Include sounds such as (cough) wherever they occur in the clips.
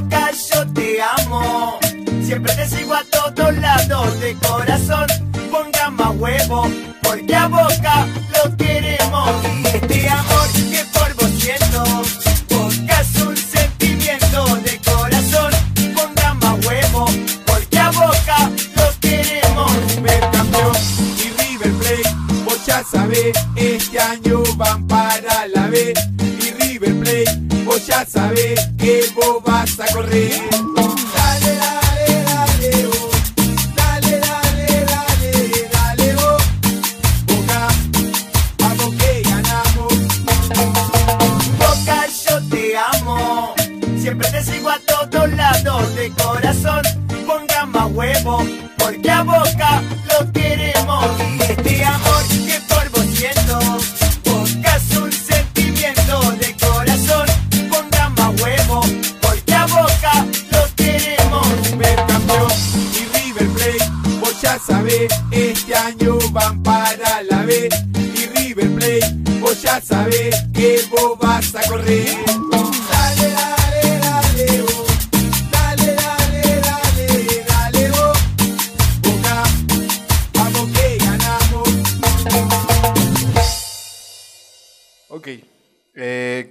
Boca, yo te amo. Siempre te sigo a todos lados de corazón. Ponga más huevo, porque a Boca lo queremos. Y este amor que por vos siento, Boca es un sentimiento de corazón. Ponga más huevo, porque a Boca lo queremos. Supercampeón y River Plate, vos ya sabés, este año van para la B. Y River Plate, vos ya sabés vas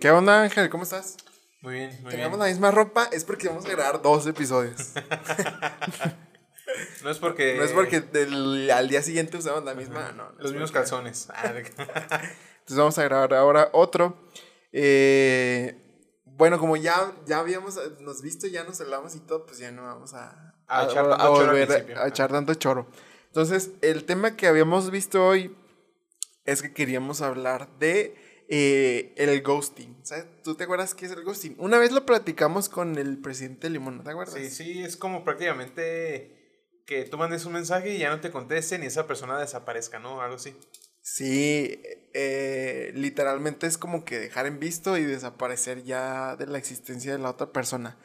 ¿Qué onda, Ángel? ¿Cómo estás? Muy bien, muy Tenemos bien. la misma ropa, es porque vamos a grabar dos episodios. (laughs) No es porque. No es porque del- al día siguiente usamos la misma, no. no Los mismos porque- calzones. (laughs) Ah, de- Entonces vamos a grabar ahora otro. Eh, bueno, como ya, ya habíamos eh, nos visto, ya nos hablamos y todo, pues ya no vamos a, A echar tanto choro al volver principio. a, a echar tanto choro. Entonces, el tema que habíamos visto hoy es que queríamos hablar de eh, el ghosting. ¿Sabes? ¿Tú te acuerdas qué es el ghosting? Una vez lo platicamos con el presidente Limón, ¿no te acuerdas? Sí, sí, es como prácticamente que tú mandes un mensaje y ya no te contesten y esa persona desaparezca, ¿no? Algo así. Sí, eh, literalmente es como que dejar en visto y desaparecer ya de la existencia de la otra persona.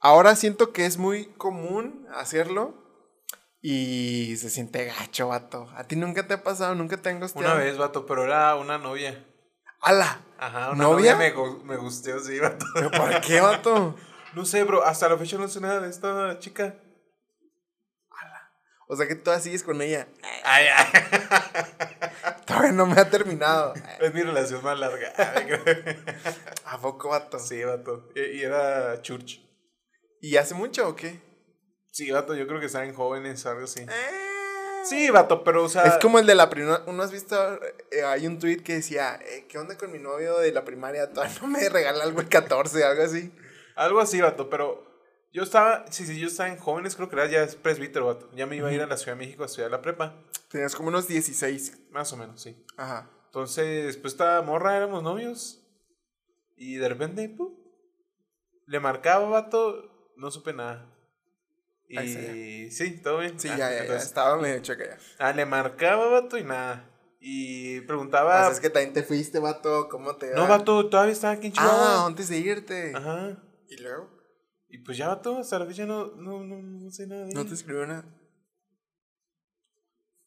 Ahora siento que es muy común hacerlo y se siente gacho, vato. ¿A ti nunca te ha pasado? ¿Nunca te han gusteado? Una vez, vato, pero era una novia. ¡Hala! Ajá, una ¿Novia? novia, me, me gusteó, sí, vato. ¿Pero por qué, vato? No sé, bro, hasta la fecha no sé nada de esta chica. O sea que tú sigues con ella. Ay, ay. Todavía no me ha terminado. Es mi relación más larga. (laughs) ¿A poco, vato? Sí, vato. Y, y era church. ¿Y hace mucho o qué? Sí, vato, yo creo que estaban jóvenes o algo así. Eh. Sí, vato, pero o sea. Es como el de la primera. ¿Uno has visto? eh, hay un tweet que decía: eh, ¿Qué onda con mi novio de la primaria? Todavía no me regala algo el 14, algo así. Algo así, vato, pero yo estaba, sí, sí, yo estaba en jóvenes, creo que era ya es presbítero, vato. Ya me iba a ir a la Ciudad de México a estudiar la prepa, Tenías como unos 16. más o menos, sí. Ajá. Entonces, pues esta morra éramos novios y de repente, ¡pum! le marcaba, vato, no supe nada. Y sí, todo bien. Sí, Ah, ya, ya, ya. entonces, Estaba medio checa ya. Ah, le marcaba, vato, y nada. Y preguntaba, Pues es que también te fuiste, vato. ¿Cómo te va? no, vato, todavía estaba aquí en Ah, Chihuahua. antes de irte. Ajá. ¿Y luego? Y pues ya, vato, hasta la fecha no, no, no, no sé nada de ¿No te escribió nada?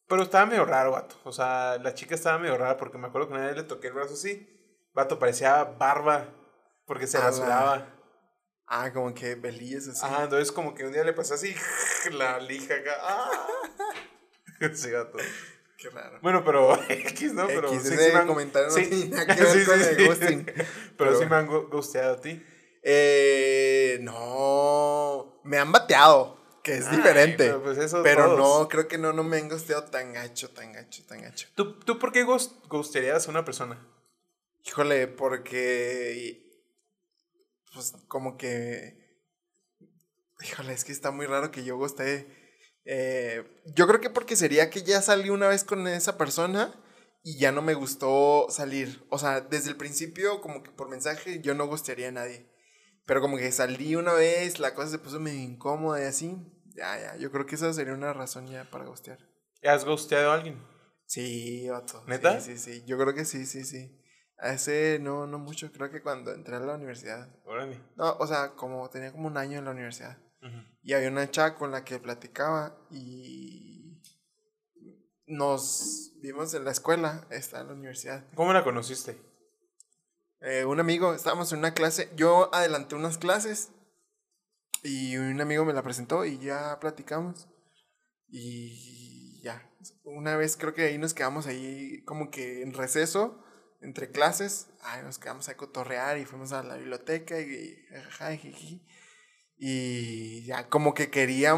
Pero estaba medio raro, vato. O sea, la chica estaba medio rara porque me acuerdo que una vez le toqué el brazo así. Vato, parecía barba porque se rasuraba. Ah, como que belillas así. Ajá, entonces como que un día le pasó así (laughs) la lija acá. ¡Ah! (laughs) Sí, vato. Qué raro. Bueno, pero (laughs) X, ¿no? Pero X, sí, ese sí han- comentario no sí. tiene nada que ver con el ghosting. Pero, Pero sí me han gusteado a ti. Eh, no. Me han bateado, que es Ay, diferente. pero pues eso Pero no, creo que no, no me han gusteado tan gacho, tan gacho, tan gacho. ¿Tú, ¿Tú por qué gustearías a una persona? Híjole, porque. Pues como que. Híjole, es que está muy raro que yo guste. Eh, yo creo que porque sería que ya salí una vez con esa persona y ya no me gustó salir. O sea, desde el principio, como que por mensaje, yo no gustaría a nadie. Pero como que salí una vez, la cosa se puso medio incómoda y así. Ya, ya, yo creo que esa sería una razón ya para gustear. ¿Has gusteado a alguien? Sí, vato. ¿Neta? Sí, sí, sí. Yo creo que sí, sí, sí. A ese no, no mucho. Creo que cuando entré a la universidad. Órale. No, o sea, como tenía como un año en la universidad. Y había una chava con la que platicaba y nos vimos en la escuela, está en la universidad. ¿Cómo la conociste? Eh, un amigo, estábamos en una clase, yo adelanté unas clases Y un amigo me la presentó y ya platicamos. Y ya. Una vez creo que ahí nos quedamos ahí como que en receso, entre clases. Ay, nos quedamos a cotorrear y fuimos a la biblioteca y, y jiji. Y ya como que quería,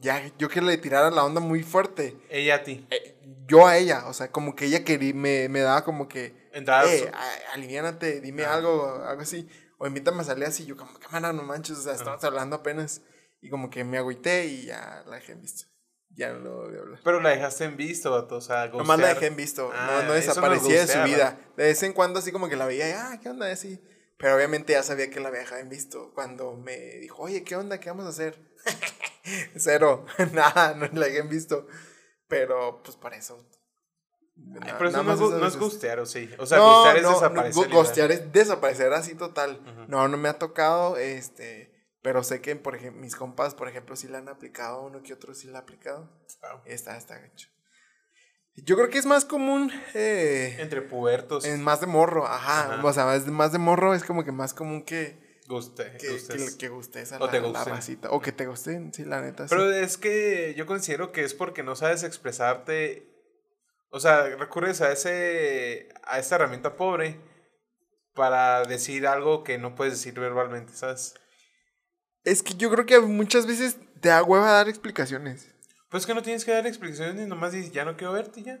ya yo que le tirara la onda muy fuerte. Ella a ti. Eh, yo a ella, o sea, como que ella quería, me, me daba como que, eh, a- aliviánate, dime Ah. algo, algo así. O invítame a salir así, yo como, cámara, no manches, o sea, estamos hablando apenas. Y como que me agüité y ya la dejé en visto. Ya no lo voy a hablar. Pero la dejaste en visto, vato. O sea, Nomás la dejé en visto, Ah, no, no eso no es desaparecía de su vida. De vez en cuando así como que la veía y, ah, ¿qué onda? Así. Pero obviamente ya sabía que la había dejado en visto. Cuando me dijo, oye, ¿qué onda? ¿Qué vamos a hacer? (laughs) Cero, (laughs) nada, no la dejé en visto. Pero pues para eso. Ay, pero eso no, no es ghostear, ¿o sí? O sea, No, ghostear es no, desaparecer. Ghostear es desaparecer así total. No, no me ha tocado, este, pero sé que, por ejemplo, mis compas, por ejemplo, sí la han aplicado, uno que otro sí la ha aplicado. Wow. Está, está gacho. Yo creo que es más común, eh, Entre pubertos. en más de morro, ajá, Ajá. o sea, más de, más de morro es como que más común que, Guste, que, gustes. que, que gustes a O la, te la gusten. racita, o que te gusten, sí, la neta, sí. Pero es que yo considero que es porque no sabes expresarte. O sea, recurres a ese a esta herramienta pobre para decir algo que no puedes decir verbalmente, ¿sabes? Es que yo creo que muchas veces te da hueva dar explicaciones. Pues que no tienes que dar explicaciones, nomás dices, ya no quiero verte ya.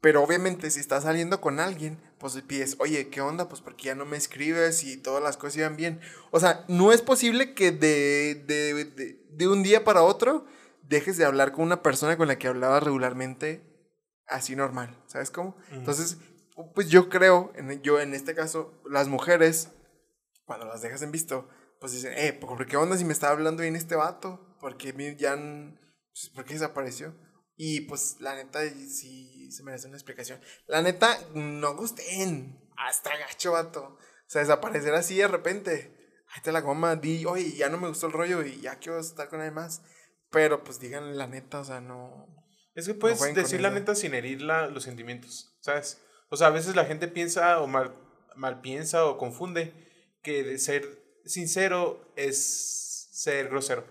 Pero obviamente si estás saliendo con alguien, pues le pides, oye, ¿qué onda? Pues porque ya no me escribes y todas las cosas iban bien. O sea, no es posible que de, de, de, de un día para otro dejes de hablar con una persona con la que hablabas regularmente así normal, ¿sabes cómo? Entonces, pues yo creo, en, yo en este caso, las mujeres, cuando las dejas en visto, pues dicen, eh, ¿por qué onda si me estaba hablando bien este vato? ¿Por qué mi- ya, pues, ¿por qué desapareció? Y pues la neta sí se merece una explicación. La neta, no gusten. Hasta gacho, vato. O sea, desaparecer así de repente. Ahí te la goma, di, oye, ya no me gustó el rollo y ya quiero estar con alguien más. Pero pues díganle la neta, o sea, no. Es que puedes decir la neta sin herir la- los sentimientos, ¿sabes? O sea, a veces la gente piensa o mal, mal piensa o confunde que de ser sincero es ser grosero.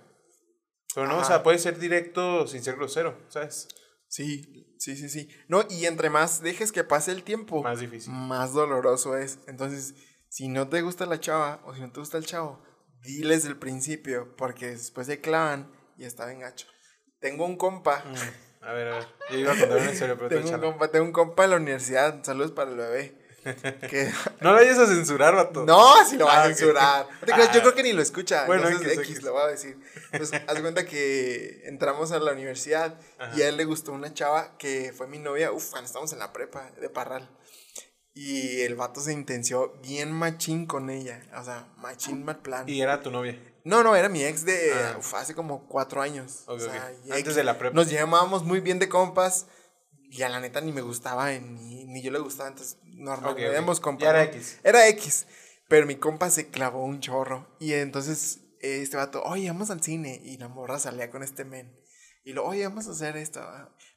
Pero no, o sea, puede ser directo sin ser grosero, ¿sabes? Sí, sí, sí, sí. No, y entre más dejes que pase el tiempo, Más difícil. más doloroso es. Entonces, si no te gusta la chava o si no te gusta el chavo, diles del principio, porque después se clavan y está bien gacho. Tengo un compa, Mm, A ver, a ver. Yo iba a contar una historia, pero (laughs) tengo un compa, tengo un compa en la universidad, saludos para el bebé. (laughs) No lo vayas a censurar, vato. no, si lo va Ah, a ok. censurar. No te creas, Yo Ah. creo que ni lo escucha. Bueno, entonces X, lo voy a decir. Pues (laughs) haz cuenta que entramos a la universidad Ajá. y a él le gustó una chava que fue mi novia. Uf, estábamos en la prepa de Parral. Y el vato se intenció bien machín con ella. O sea, machín mal plan. Y era tu novia. No, no, era mi ex de Ah. uf, hace como cuatro años. O sea, Antes de la prepa. Nos llamábamos muy bien de compas. Y a la neta ni me gustaba, ni, ni yo le gustaba. Entonces, normal, Ok, no ok. éramos era. X. Era X. Pero mi compa se clavó un chorro. Y entonces eh, este vato, oye, vamos al cine. Y la morra salía con este men. Y lo, oye, vamos a hacer esto.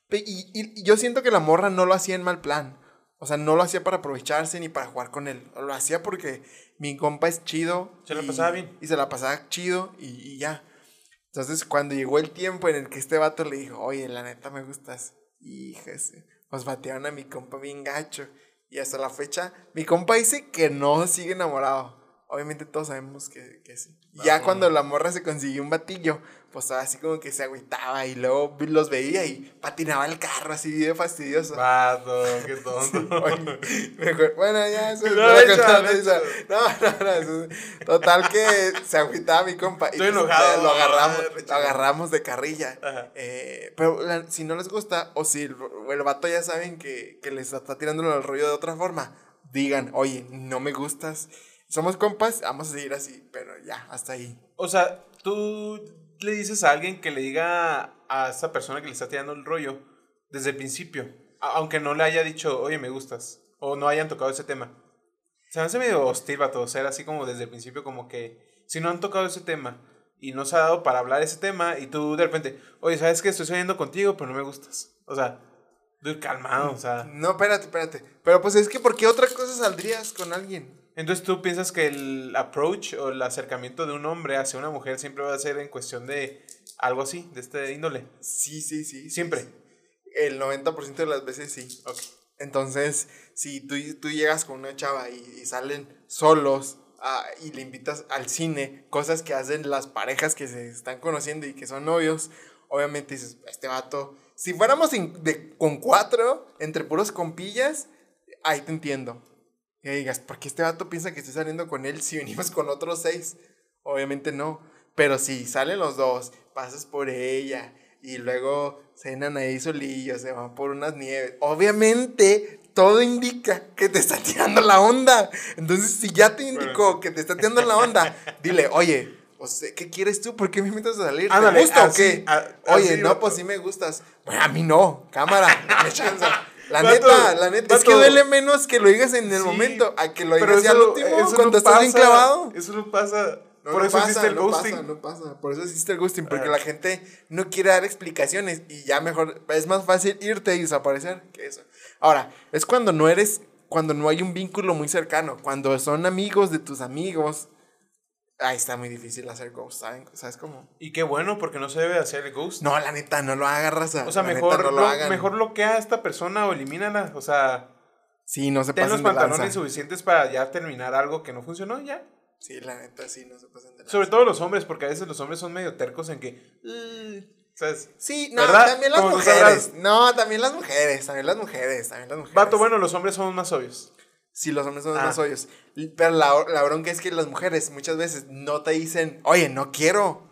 Pe- Y, y- y yo siento que la morra no lo hacía en mal plan. O sea, no lo hacía para aprovecharse ni para jugar con él. Lo hacía porque mi compa es chido. Se la y- pasaba bien. Y se la pasaba chido y, y ya. Entonces, cuando llegó el tiempo en el que este vato le dijo, oye, la neta me gustas. Híjese, pues batearon a mi compa bien gacho. Y hasta la fecha, mi compa dice que no sigue enamorado. Obviamente todos sabemos que, que sí. Y ya cuando la morra se consiguió un batillo, pues así como que se agüitaba y luego los veía y patinaba el carro así de fastidioso. Vato, qué (laughs) tonto. Oye, mejor- bueno, ya, eso No, no, a échalo, contar esa. échalo. no, no, no, eso- total que se agüitaba mi compa. y Estoy pues, enojado. Lo agarramos, lo agarramos de carrilla. Eh, pero la- si no les gusta, o si el, el vato ya saben que, que les está tirando el rollo de otra forma, digan, oye, no me gustas. Somos compas, vamos a seguir así, pero ya, hasta ahí. O sea, tú le dices a alguien que le diga a esa persona que le está tirando el rollo desde el principio, a- aunque no le haya dicho, oye, me gustas, o no hayan tocado ese tema. Se me hace medio hostil, vato, ser así como desde el principio, como que si no han tocado ese tema y no se ha dado para hablar ese tema, y tú de repente, oye, ¿sabes qué? Estoy saliendo contigo, pero no me gustas. O sea, calmado, o sea. No, espérate, espérate. Pero pues es que, ¿por qué otra cosa saldrías con alguien? Entonces tú piensas que el approach o el acercamiento de un hombre hacia una mujer siempre va a ser en cuestión de algo así, de este índole. Sí, sí, sí. Siempre. sí. El 90% de las veces sí. Ok. Entonces, si tú, tú llegas con una chava y, y salen solos ah, y le invitas al cine, cosas que hacen las parejas que se están conociendo y que son novios, obviamente dices, este vato, si fuéramos en- de- con cuatro, entre puros compillas, ahí te entiendo. Que digas, ¿por qué este vato piensa que estoy saliendo con él si venimos con otros seis? Obviamente no. Pero si salen los dos, pasas por ella y luego cenan ahí solillos, se van por unas nieves. Obviamente, todo indica que te está tirando la onda. Entonces, si ya te indicó que te está tirando la onda, dile, oye, o sea, ¿qué quieres tú? ¿Por qué me invitas a salir? ¿Te Ándale, gusta o así, qué? a- Oye, no, pues sí me gustas. Bueno, a mí no, cámara, dame chance. La Vato, neta, la neta, es que duele menos que lo digas en el Sí, momento a que lo digas ya al último eso cuando no estás bien pasa, clavado. Eso no pasa. No, Por no eso pasa, existe el no ghosting. Pasa, no pasa. Por eso existe el ghosting, porque Ah. la gente no quiere dar explicaciones y ya mejor, es más fácil irte y desaparecer que eso. Ahora, es cuando no eres, cuando no hay un vínculo muy cercano, cuando son amigos de tus amigos, ahí está muy difícil hacer ghost, ¿saben? ¿Sabes cómo? Y qué bueno, porque no se debe hacer el ghost. No, la neta, no lo hagas, raza. o sea, La mejor, no lo mejor bloquea a esta persona o elimínala. O sea, Sí, no se ten los de pantalones lanza. suficientes para ya terminar algo que no funcionó ya. Sí, la neta, sí, no se pasen de lanza. Sobre todo los hombres, porque a veces los hombres son medio tercos en que. ¿Sabes? Sí, no, ¿Verdad? también las mujeres. No, también las mujeres, también las mujeres, también las mujeres. Vato, bueno, los hombres son más obvios. Sí, los hombres son Ah. más hoyos. Pero la, la bronca es que las mujeres muchas veces no te dicen, oye, no quiero.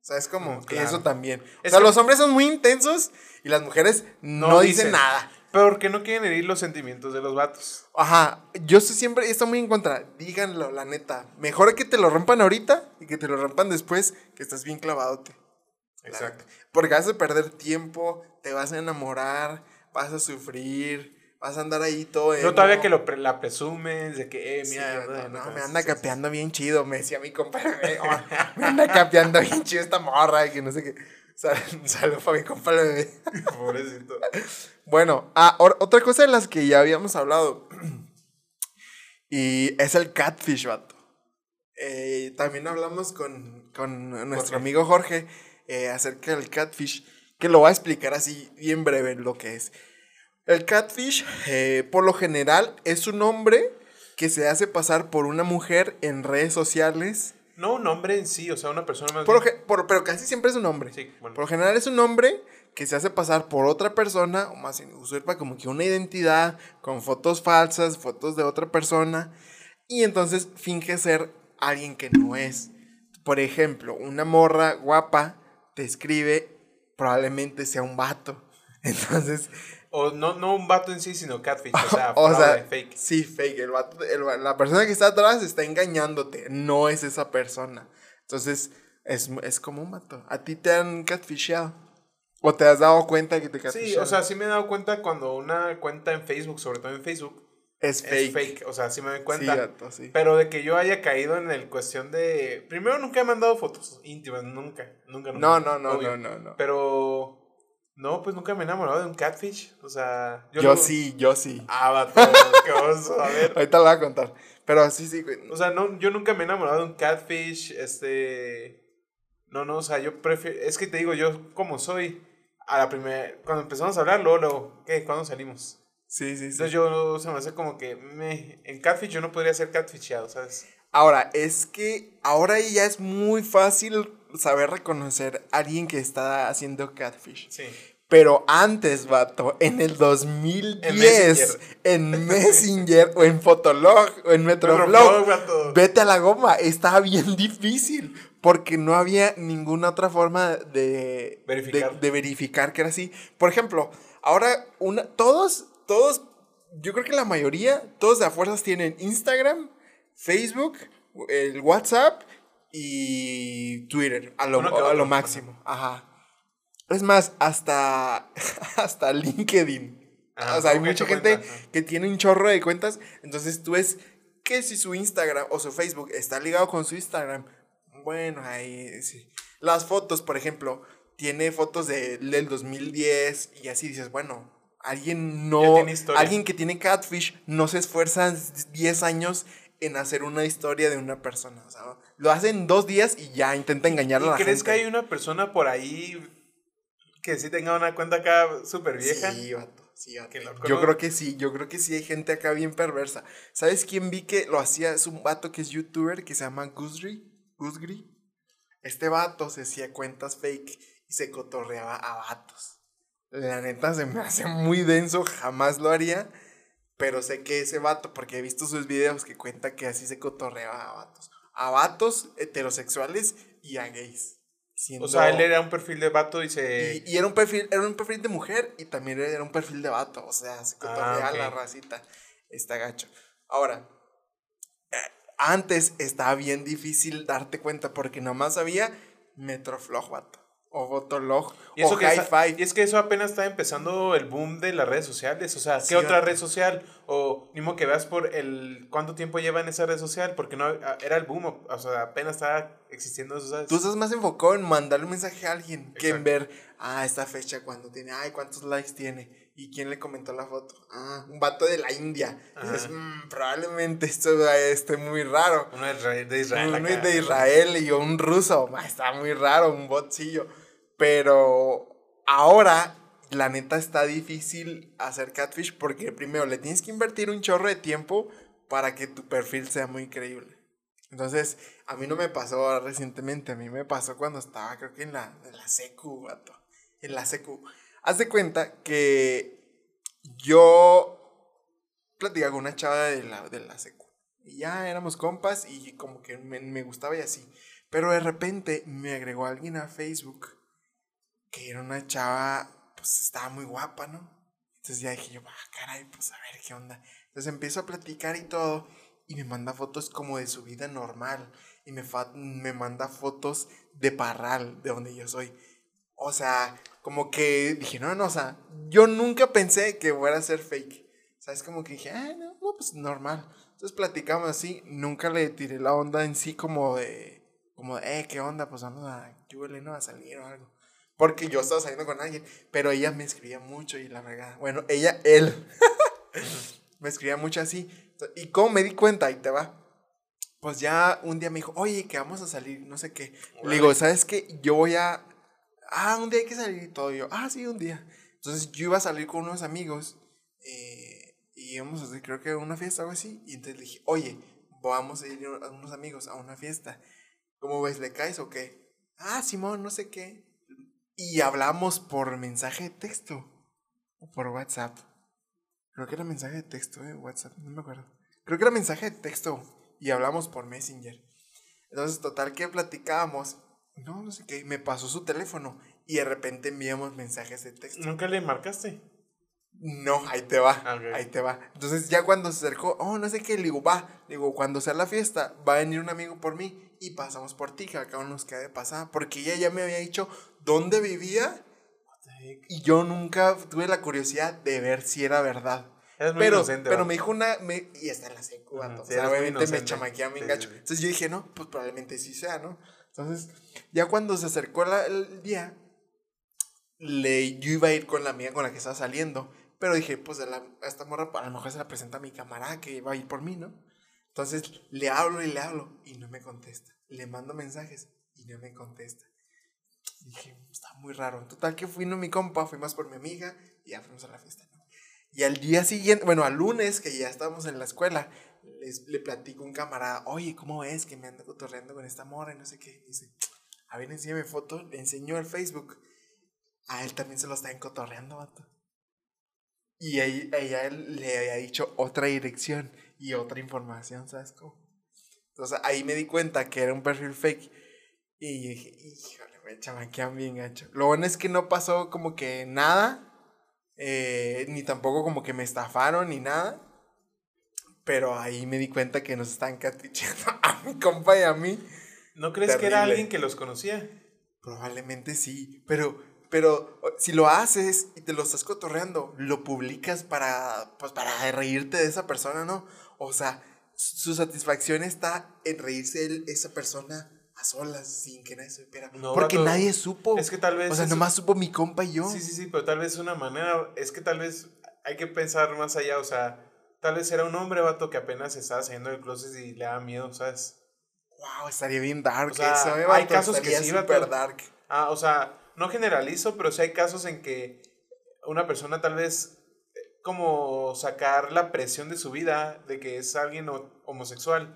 ¿Sabes cómo? Mm, claro. Eso también. Es o sea, los hombres son muy intensos y las mujeres no, dicen, nada. Porque no quieren herir los sentimientos de los vatos. Ajá, yo estoy siempre estoy muy en contra. Díganlo, la neta. Mejor que te lo rompan ahorita y que te lo rompan después, que estás bien clavadote. Exacto. Porque vas a perder tiempo, te vas a enamorar, vas a sufrir, vas a andar ahí todo. No emo. todavía que lo pre- la presumes, de que, eh, mira, no, no, no, no, me anda sí, capeando bien chido, me decía mi compa. Me, oh, me anda capeando bien chido esta morra y que no sé qué. Sal- Saludos para mi compa el bebé. sí. Pobrecito. Bueno, ah, or- otra cosa de las que ya habíamos hablado. (clears throat) y es el catfish, vato. Eh, también hablamos con, con nuestro Jorge. amigo Jorge eh, acerca del catfish, que lo va a explicar así bien breve lo que es. El catfish, eh, por lo general, es un hombre que se hace pasar por una mujer en redes sociales. No un hombre en sí, o sea, una persona más. Por bien- por- pero casi siempre es un hombre. Sí, bueno. Por lo general es un hombre que se hace pasar por otra persona, o más usurpa como que una identidad, con fotos falsas, fotos de otra persona, y entonces finge ser alguien que no es. Por ejemplo, una morra guapa te escribe, probablemente sea un vato. (laughs) Entonces, O no, no un vato en sí, sino catfish, o sea, (laughs) o sea, fake. sí, fake. El vato- el la persona que está atrás está engañándote, no es esa persona. Entonces, es, es como un vato. ¿A ti te han catfishado? ¿O te has dado cuenta que te Sí, catfisharon? o sea, sí me he dado cuenta cuando una cuenta en Facebook, sobre todo en Facebook, es fake. es fake. O sea, sí me doy Sí, cuenta. vato, sí. Pero de que yo haya caído en el cuestión de. Primero, nunca he mandado fotos íntimas, nunca. Nunca, nunca. No, no, no, obvio. no, no, no. Pero. No, pues nunca me he enamorado de un catfish. O sea. Yo, sí, yo sí. Ah, vato, qué oso. A ver. (laughs) Ahorita lo voy a contar. Pero sí, sí, güey. O sea, no, yo nunca me he enamorado de un catfish. Este. No, no, o sea, yo prefiero. Es que te digo, yo como soy. A la primera. Cuando empezamos a hablar, luego, luego, ¿qué? ¿Cuándo salimos? Sí, sí, sí. Entonces yo se me hace como que. Me, en catfish yo no podría ser catfishado, ¿sabes? Ahora, es que ahora ya es muy fácil saber reconocer a alguien que está haciendo catfish. Sí. Pero antes, vato, en el 2010, en Messenger, o en Fotolog o en vato. vete a la goma, estaba bien difícil porque no había ninguna otra forma de Verificar. de, de verificar que era así. Por ejemplo, ahora una, todos, todos, yo creo que la mayoría, todos de a fuerzas tienen Instagram, Facebook, el WhatsApp y Twitter a lo, a lo máximo. Ajá. Es más, hasta, (laughs) hasta LinkedIn. Ajá, o sea, hay mucha gente cuenta, que tiene un chorro de cuentas. Entonces tú ves que si su Instagram o su Facebook está ligado con su Instagram, bueno, ahí sí. Las fotos, por ejemplo, tiene fotos de, del 2010 y así dices, bueno, alguien no, alguien que tiene catfish no se esfuerza 10 años en hacer una historia de una persona. O sea, lo hace en dos días y ya intenta engañar a ¿Y la crees gente. que hay una persona por ahí que sí tenga una cuenta acá súper vieja? Sí, vato. Sí, vato. Loco, Yo ¿no? creo que sí, yo creo que sí hay gente acá bien perversa. ¿Sabes quién vi que lo hacía? Es un vato que es youtuber que se llama Gusri. Gusgri. Este vato se hacía cuentas fake y se cotorreaba a vatos. La neta se me hace muy denso, jamás lo haría. Pero sé que ese vato, porque he visto sus videos que cuenta que así se cotorreaba a vatos. A vatos heterosexuales y a gays. O sea, él era un perfil de vato y se... y, y era un perfil, era un perfil de mujer y también era un perfil de vato. O sea, se cotorrea Ah, ok. la racita. Está gacho. Ahora, eh, antes estaba bien difícil darte cuenta porque nomás había Metroflog, vato. O Fotolog. Y, eso o que High esa- Five. y es que eso apenas está empezando el boom de las redes sociales. O sea, ¿qué Sí, otra red social? O modo que veas por el cuánto tiempo lleva en esa red social, porque no ah, era el boom, o, o sea, apenas estaba existiendo eso, ¿sabes? Tú estás más enfocado en mandarle un mensaje a alguien que en Exacto. ver, ah, esta fecha cuando tiene, ay, cuántos likes tiene y quién le comentó la foto. Ah, un vato de la India. Dices, Ajá. "Mm, probablemente esto esté muy raro. Uno de Israel. De Israel Uno acá. de Israel y un ruso. Ah, Está muy raro, un botcillo. Pero ahora, la neta, está difícil hacer catfish porque primero le tienes que invertir un chorro de tiempo para que tu perfil sea muy creíble. Entonces, a mí no me pasó recientemente, a mí me pasó cuando estaba, creo que en la, en la secu, vato. En la secu. Haz de cuenta que yo platicaba con una chava de la, de la secu. Y ya éramos compas y como que me, me gustaba y así. Pero de repente me agregó alguien a Facebook que era una chava, pues estaba muy guapa, ¿no? Entonces ya dije yo, ah, caray, pues a ver qué onda. Entonces empiezo a platicar y todo y me manda fotos como de su vida normal y me, fa- me manda fotos de Parral, de donde yo soy. O sea, como que dije, no, no, o sea, yo nunca pensé que fuera a ser fake. ¿Sabes? Como que dije, ah, no, no, pues normal. Entonces platicamos así, nunca le tiré la onda en sí como de, como de, eh, ¿qué onda? Pues vamos a, ¿qué no? A salir o algo. Porque yo estaba saliendo con alguien, pero ella me escribía mucho y la verdad, bueno, ella, él, (laughs) me escribía mucho así. Y como me di cuenta, y te va, pues ya un día me dijo, oye, que vamos a salir, no sé qué. Le digo, ¿sabes qué? Yo voy a, ah, un día hay que salir y todo. Yo, ah, sí, un día. Entonces yo iba a salir con unos amigos eh, y íbamos a hacer, creo que una fiesta o algo así. Y entonces le dije, oye, vamos a ir a unos amigos a una fiesta. ¿Cómo ves? ¿Le caes o qué? Ah, Simón, no sé qué. Y hablamos por mensaje de texto o por WhatsApp. Creo que era mensaje de texto, eh, WhatsApp, no me acuerdo. Creo que era mensaje de texto y hablamos por Messenger. Entonces, total que platicábamos, no, no sé qué, me pasó su teléfono y de repente enviamos mensajes de texto. ¿Nunca le marcaste? No, ahí te va, Ah, ahí te va. Entonces ya cuando se acercó, oh, no sé qué, le digo, va, le digo, cuando sea la fiesta, va a venir un amigo por mí y pasamos por ti, que acá nos queda de pasada, porque ella ya me había dicho dónde vivía y yo nunca tuve la curiosidad de ver si era verdad. Eres muy Pero, inocente, pero me dijo una, me, y está en la secu, sí, o sea, muy obviamente me chamaquea bien Sí, gacho. sí, sí. Entonces yo dije, no, pues probablemente sí sea, ¿no? Entonces, ya cuando se acercó la- el día, le, yo iba a ir con la amiga con la que estaba saliendo. Pero dije, pues a, la- a esta morra a lo mejor se la presenta a mi camarada que va a ir por mí, ¿no? Entonces le hablo y le hablo y no me contesta. Le mando mensajes y no me contesta. Dije, está muy raro. Total que fui no mi compa, fuimos por mi amiga y ya fuimos a la fiesta, ¿no? Y al día siguiente, bueno, al lunes que ya estábamos en la escuela, les, le platico a un camarada, oye, ¿cómo es que me ando cotorreando con esta morra y no sé qué? Dice, a ver, enséñame foto, le enseñó el Facebook. A él también se lo está encotorreando, vato. Y ella le había dicho otra dirección y otra información, ¿sabes cómo? Entonces ahí me di cuenta que era un perfil fake. Y dije, híjole, me chamaquean bien gacho. Lo bueno es que no pasó como que nada. eh, ni tampoco como que me estafaron ni nada. Pero ahí me di cuenta que nos están catfichando (laughs) a mi compa y a mí. ¿No crees que era alguien que los conocía? Probablemente sí, pero, pero si lo haces y te lo estás cotorreando, lo publicas para, pues, para reírte de esa persona, ¿no? O sea, su satisfacción está en reírse de esa persona a solas, sin que nadie supiera. No, Porque nadie supo. es que tal vez O sea, nomás supo mi compa y yo. Sí, sí, sí, pero tal vez una manera, es que tal vez hay que pensar más allá, o sea, Tal vez era un hombre, vato, que apenas estaba saliendo del closet y le daba miedo, ¿sabes? Wow, estaría bien dark O sea, eso, eh, hay casos que sí, vato. dark. Ah, o sea, no generalizo, pero sí hay casos en que una persona tal vez eh, como sacar la presión de su vida, de que es alguien ho- homosexual,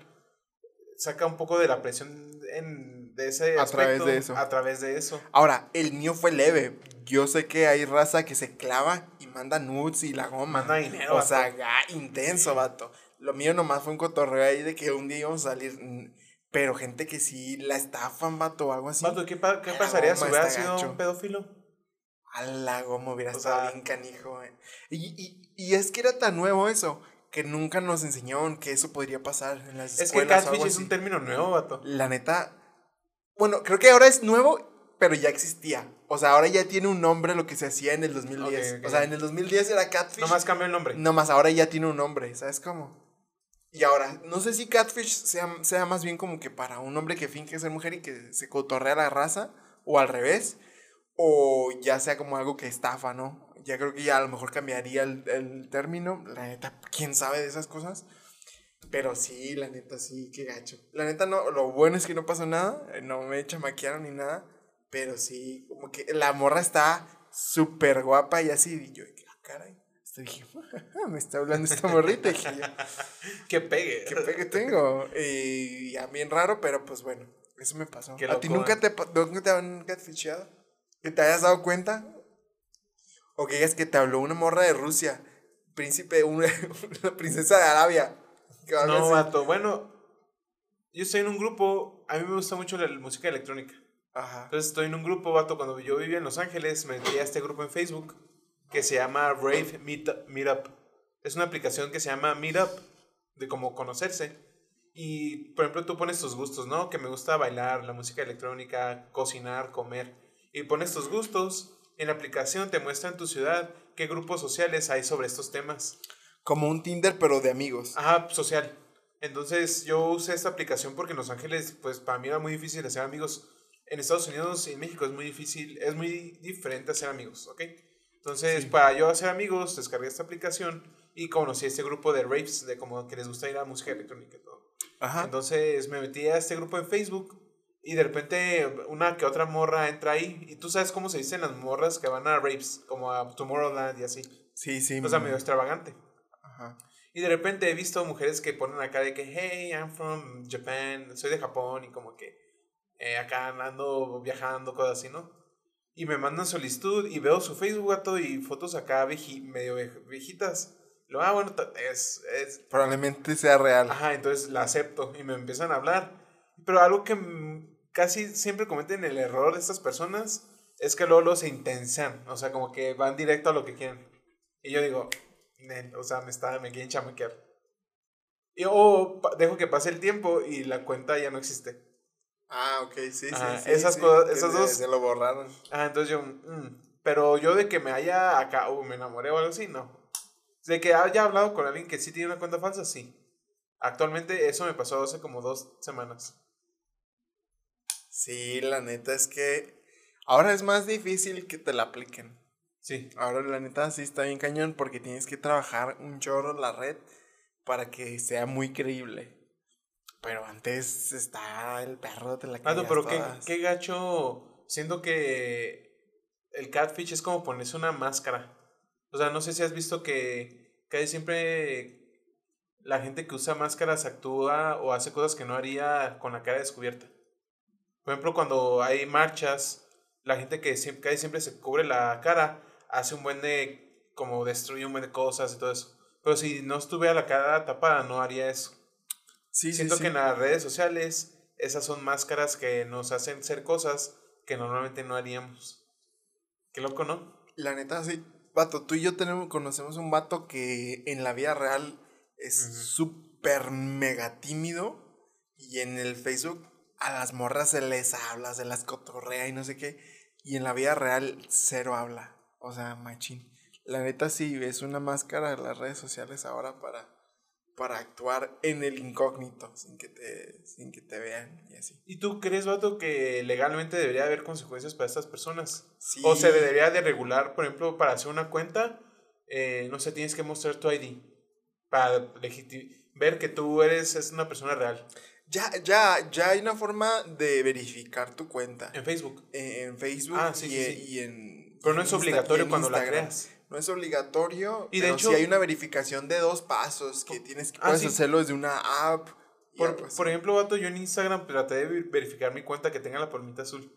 saca un poco de la presión en, de ese A través aspecto de eso. A través de eso. Ahora, el mío fue leve. Yo sé que hay raza que se clava y manda nudes y la goma. Manda dinero, O sea, ga- intenso, vato. Lo mío nomás fue un cotorreo ahí de que un día íbamos a salir. Pero gente que sí la estafan, vato, o algo así. Vato, ¿qué, pa- qué pasaría si hubiera sido un pedófilo? A la goma hubiera O estado sea- bien canijo, eh. Y, y, y es que era tan nuevo eso, que nunca nos enseñaron que eso podría pasar en las Es que escuelas o algo catfish es un término nuevo, vato. La neta. Bueno, creo que ahora es nuevo, pero ya existía. O sea, ahora ya tiene un nombre lo que se hacía en el 2010. Ok, ok. O sea, en el 2010 era Catfish. Nomás cambia el nombre. No más, ahora ya tiene un nombre, ¿sabes cómo? Y ahora, no sé si Catfish sea, sea más bien como que para un hombre que finge ser mujer y que se cotorrea la raza, o al revés, o ya sea como algo que estafa, ¿no? Ya creo que ya a lo mejor cambiaría el, el término, la neta, quién sabe de esas cosas. Pero sí, la neta, sí, qué gacho. La neta, no, lo bueno es que no pasó nada, eh, no me chamaquearon ni nada, pero sí, como que la morra está súper guapa y así, y yo, ah, caray. Hasta dije, me está hablando esta morrita, dije yo, (laughs) Que pegue. ¿qué pegue tengo? Y ya bien raro, pero pues bueno, eso me pasó. ¿A ti nunca eh. te, nunca te han? ¿Que te hayas dado cuenta? O que digas que te habló una morra de Rusia, príncipe, una, (laughs) una princesa de Arabia. que No, vato. Bueno, yo estoy en un grupo. A mí me gusta mucho la música electrónica. Ajá. Entonces estoy en un grupo, vato. Cuando yo vivía en Los Ángeles, me metí a este grupo en Facebook que se llama Rave Meet- Meetup. Es una aplicación que se llama Meetup, de como conocerse. Y, por ejemplo, tú pones tus gustos, ¿no? Que me gusta bailar, la música electrónica, cocinar, comer. Y pones tus gustos. En la aplicación te muestra en tu ciudad qué grupos sociales hay sobre estos temas. Como un Tinder, pero de amigos. Ajá, social. Entonces yo usé esta aplicación porque en Los Ángeles, pues para mí era muy difícil hacer amigos. En Estados Unidos y en México es muy difícil, es muy diferente hacer amigos, ¿ok? Entonces, para yo hacer amigos, descargué esta aplicación y conocí este grupo de raves, de como que les gusta ir a música electrónica y todo. Ajá. Entonces me metí a este grupo en Facebook y de repente una que otra morra entra ahí. Y tú sabes cómo se dicen las morras que van a raves, como a Tomorrowland y así. Sí, sí. O sea, medio extravagante. Ajá. Y de repente he visto mujeres que ponen acá de que, hey, I'm from Japan, soy de Japón y como que eh, acá ando viajando, cosas así, ¿no? Y me mandan solicitud y veo su Facebook, gato, y fotos acá vieji- medio vie- viejitas. Lo, ah, bueno, es, es... Probablemente sea real. Ajá, entonces la acepto y me empiezan a hablar. Pero algo que casi siempre cometen el error de estas personas es que luego, luego se intensan, o sea, como que van directo a lo que quieren. Y yo digo, "Nel, o sea, me, está, me quieren chamaquear. Y, o pa- dejo que pase el tiempo y la cuenta ya no existe. Ah, ok, sí, sí. Sí, esas sí, cosas- esas dos- Se lo borraron. Ah, entonces yo, mm, pero yo de que me haya acá, o me enamoré o algo así, no. De que haya hablado con alguien que sí tiene una cuenta falsa, sí. Actualmente eso me pasó hace como dos semanas. Sí, la neta es que ahora es más difícil que te la apliquen. Sí. Ahora la neta sí está bien cañón porque tienes que trabajar un chorro la red para que sea muy creíble. Pero antes está el perro de la Vato, creías pero qué gacho. Siento que el catfish es como ponerse una máscara. O sea, no sé si has visto que casi siempre la gente que usa máscaras actúa o hace cosas que no haría con la cara descubierta. Por ejemplo, cuando hay marchas, la gente que siempre, casi siempre se cubre la cara hace un buen de. como destruye un buen de cosas y todo eso. Pero si no estuviera la cara tapada, no haría eso. Sí, Siento sí. que en las redes sociales esas son máscaras que nos hacen ser cosas que normalmente no haríamos. Qué loco, ¿no? La neta sí. Vato, tú y yo tenemos, conocemos un vato que en la vida real es Ujú. súper mega tímido y en el Facebook a las morras se les habla, se las cotorrea y no sé qué. Y en la vida real cero habla. O sea, machín. La neta sí, es una máscara de las redes sociales ahora para, para actuar en el incógnito, sin que te, sin que te vean y así. ¿Y tú crees, vato, que legalmente debería haber consecuencias para estas personas? Sí. O se debería de regular, por ejemplo, para hacer una cuenta, eh, no sé, tienes que mostrar tu ID. para ver que tú eres es una persona real. Ya, ya, ya hay una forma de verificar tu cuenta. En Facebook. En, en Facebook Ah, sí, y, sí, sí. y en. Pero no es obligatorio cuando la Instagram. creas. No es obligatorio. Y de pero hecho- sí hay una verificación de dos pasos que tienes que Ah, puedes sí. hacerlo desde una app. Por, por ejemplo, vato, yo en Instagram traté de ver- verificar mi cuenta que tenga la palmita azul.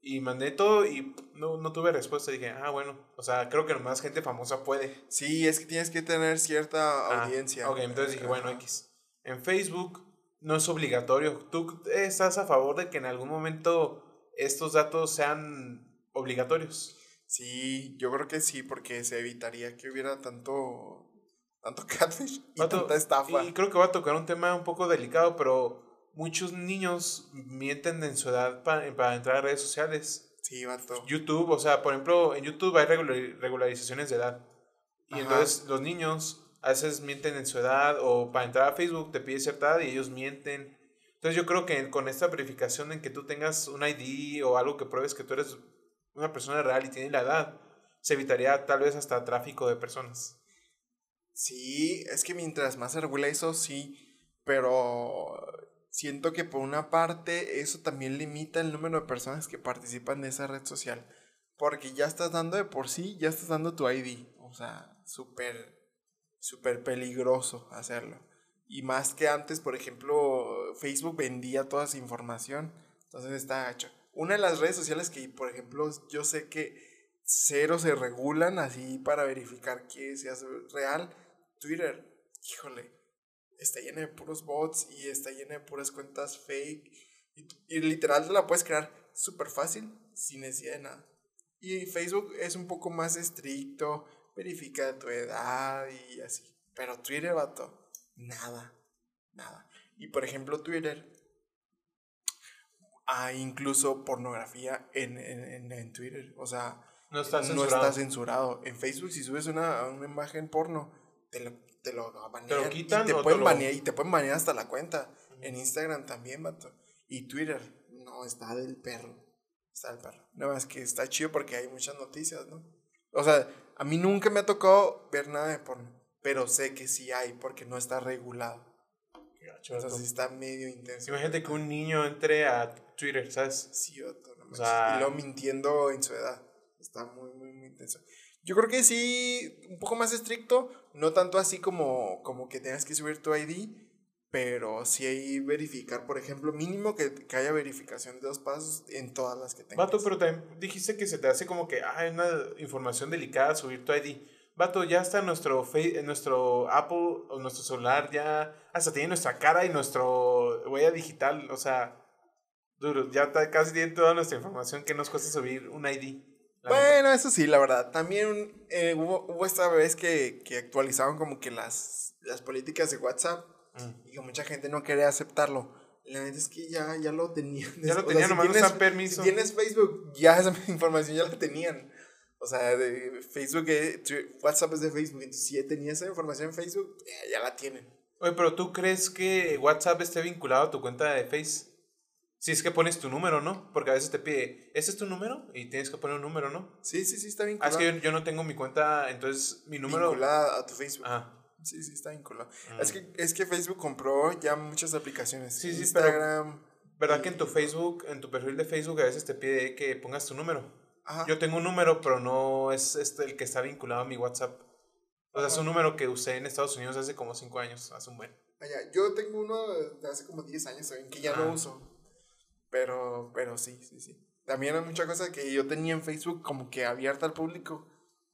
Y mandé todo y no, no tuve respuesta. Dije, ah, bueno. O sea, creo que nomás gente famosa puede. Sí, es que tienes que tener cierta Ah, audiencia. Ok, entonces dije, bueno. X. En Facebook no es obligatorio. ¿Tú estás a favor de que en algún momento estos datos sean obligatorios? Sí, yo creo que sí, porque se evitaría que hubiera tanto, tanto (laughs) catfish y Vato, tanta estafa. Y creo que va a tocar un tema un poco delicado, pero muchos niños mienten en su edad pa- para entrar a redes sociales. Sí, vato. YouTube, o sea, por ejemplo, en YouTube hay regular- regularizaciones de edad. Y Ajá. entonces los niños a veces mienten en su edad o para entrar a Facebook te pide cierta edad y ellos mienten. Entonces yo creo que con esta verificación en que tú tengas un ID o algo que pruebes que tú eres una persona real y tienes la edad, se evitaría tal vez hasta tráfico de personas. Sí, es que mientras más se regula eso, sí, pero siento que por una parte eso también limita el número de personas que participan de esa red social, porque ya estás dando de por sí, ya estás dando tu ID, o sea, súper, súper peligroso hacerlo. Y más que antes, por ejemplo, Facebook vendía toda esa información, entonces está hecho. Una de las redes sociales que, por ejemplo, yo sé que cero se regulan así para verificar que seas real, Twitter, híjole, está llena de puros bots y está llena de puras cuentas fake. Y, y literal te la puedes crear súper fácil, sin necesidad de nada. Y Facebook es un poco más estricto, verifica tu edad y así. Pero Twitter, vato, nada, nada. Y por ejemplo, Twitter, hay incluso pornografía en, en, en, en Twitter. O sea, No está no censurado. está censurado. En Facebook, si subes una, una imagen porno, te lo, te lo banean. ¿Te lo quitan y te pueden lo- banear, y te pueden banear hasta la cuenta. En Instagram también, vato. Y Twitter, no, está del perro. Está del perro. No, es que está chido porque hay muchas noticias, ¿no? O sea, a mí nunca me ha tocado ver nada de porno. Pero sé que sí hay porque no está regulado. O sea, sí está medio intenso. Imagínate que un niño entre a Twitter, ¿sabes? Sí, vato, no manches. sea- Y luego mintiendo en su edad. Está muy, muy, muy intenso. Yo creo que sí, un poco más estricto. No tanto así como, como que tengas que subir tu ID. Pero sí hay verificar, por ejemplo, mínimo que, que haya verificación de dos pasos en todas las que tengas. Vato, pero también dijiste que se te hace como que ah, es una información delicada subir tu ID. Vato, ya está en nuestro, en nuestro Apple o nuestro celular, ya hasta tiene nuestra cara y nuestro huella digital. O sea, duro, ya está, casi tiene toda nuestra información que nos cuesta subir un ID. Bueno, eso sí, la verdad. También eh, hubo, hubo esta vez que, que actualizaron como que las, las políticas de WhatsApp Mm. y que mucha gente no quería aceptarlo. La neta es que ya, ya lo tenían. Ya lo (laughs) O sea, tenían, si nomás no tienes- permiso. Si tienes Facebook, ya esa (laughs) información ya la tenían. O sea, de Facebook, eh, WhatsApp es de Facebook. Entonces, si ya tenía esa información en Facebook, ya, ya la tienen. Oye, pero ¿tú crees que WhatsApp esté vinculado a tu cuenta de Face? Si es que pones tu número, ¿no? Porque a veces te pide, ¿ese es tu número? Y tienes que poner un número, ¿no? Sí, sí, sí, está Ah, vinculado. es que yo, yo no tengo mi cuenta, entonces mi número... Vinculada a tu Facebook. Ah, Sí, sí, está vinculado. Mm. Es, que, es que Facebook compró ya muchas aplicaciones. Sí, sí, pero- Instagram. ¿verdad que en tu Facebook, en tu perfil de Facebook a veces te pide que pongas tu número? Ajá. Yo tengo un número, pero no es este el que está vinculado a mi WhatsApp. O sea, es un número que usé en Estados Unidos hace como 5 años, hace un buen. Allá, Yo tengo uno de hace como 10 años también que ya Ah. no uso. Pero, pero sí, sí, sí. También hay muchas cosas que yo tenía en Facebook como que abierta al público.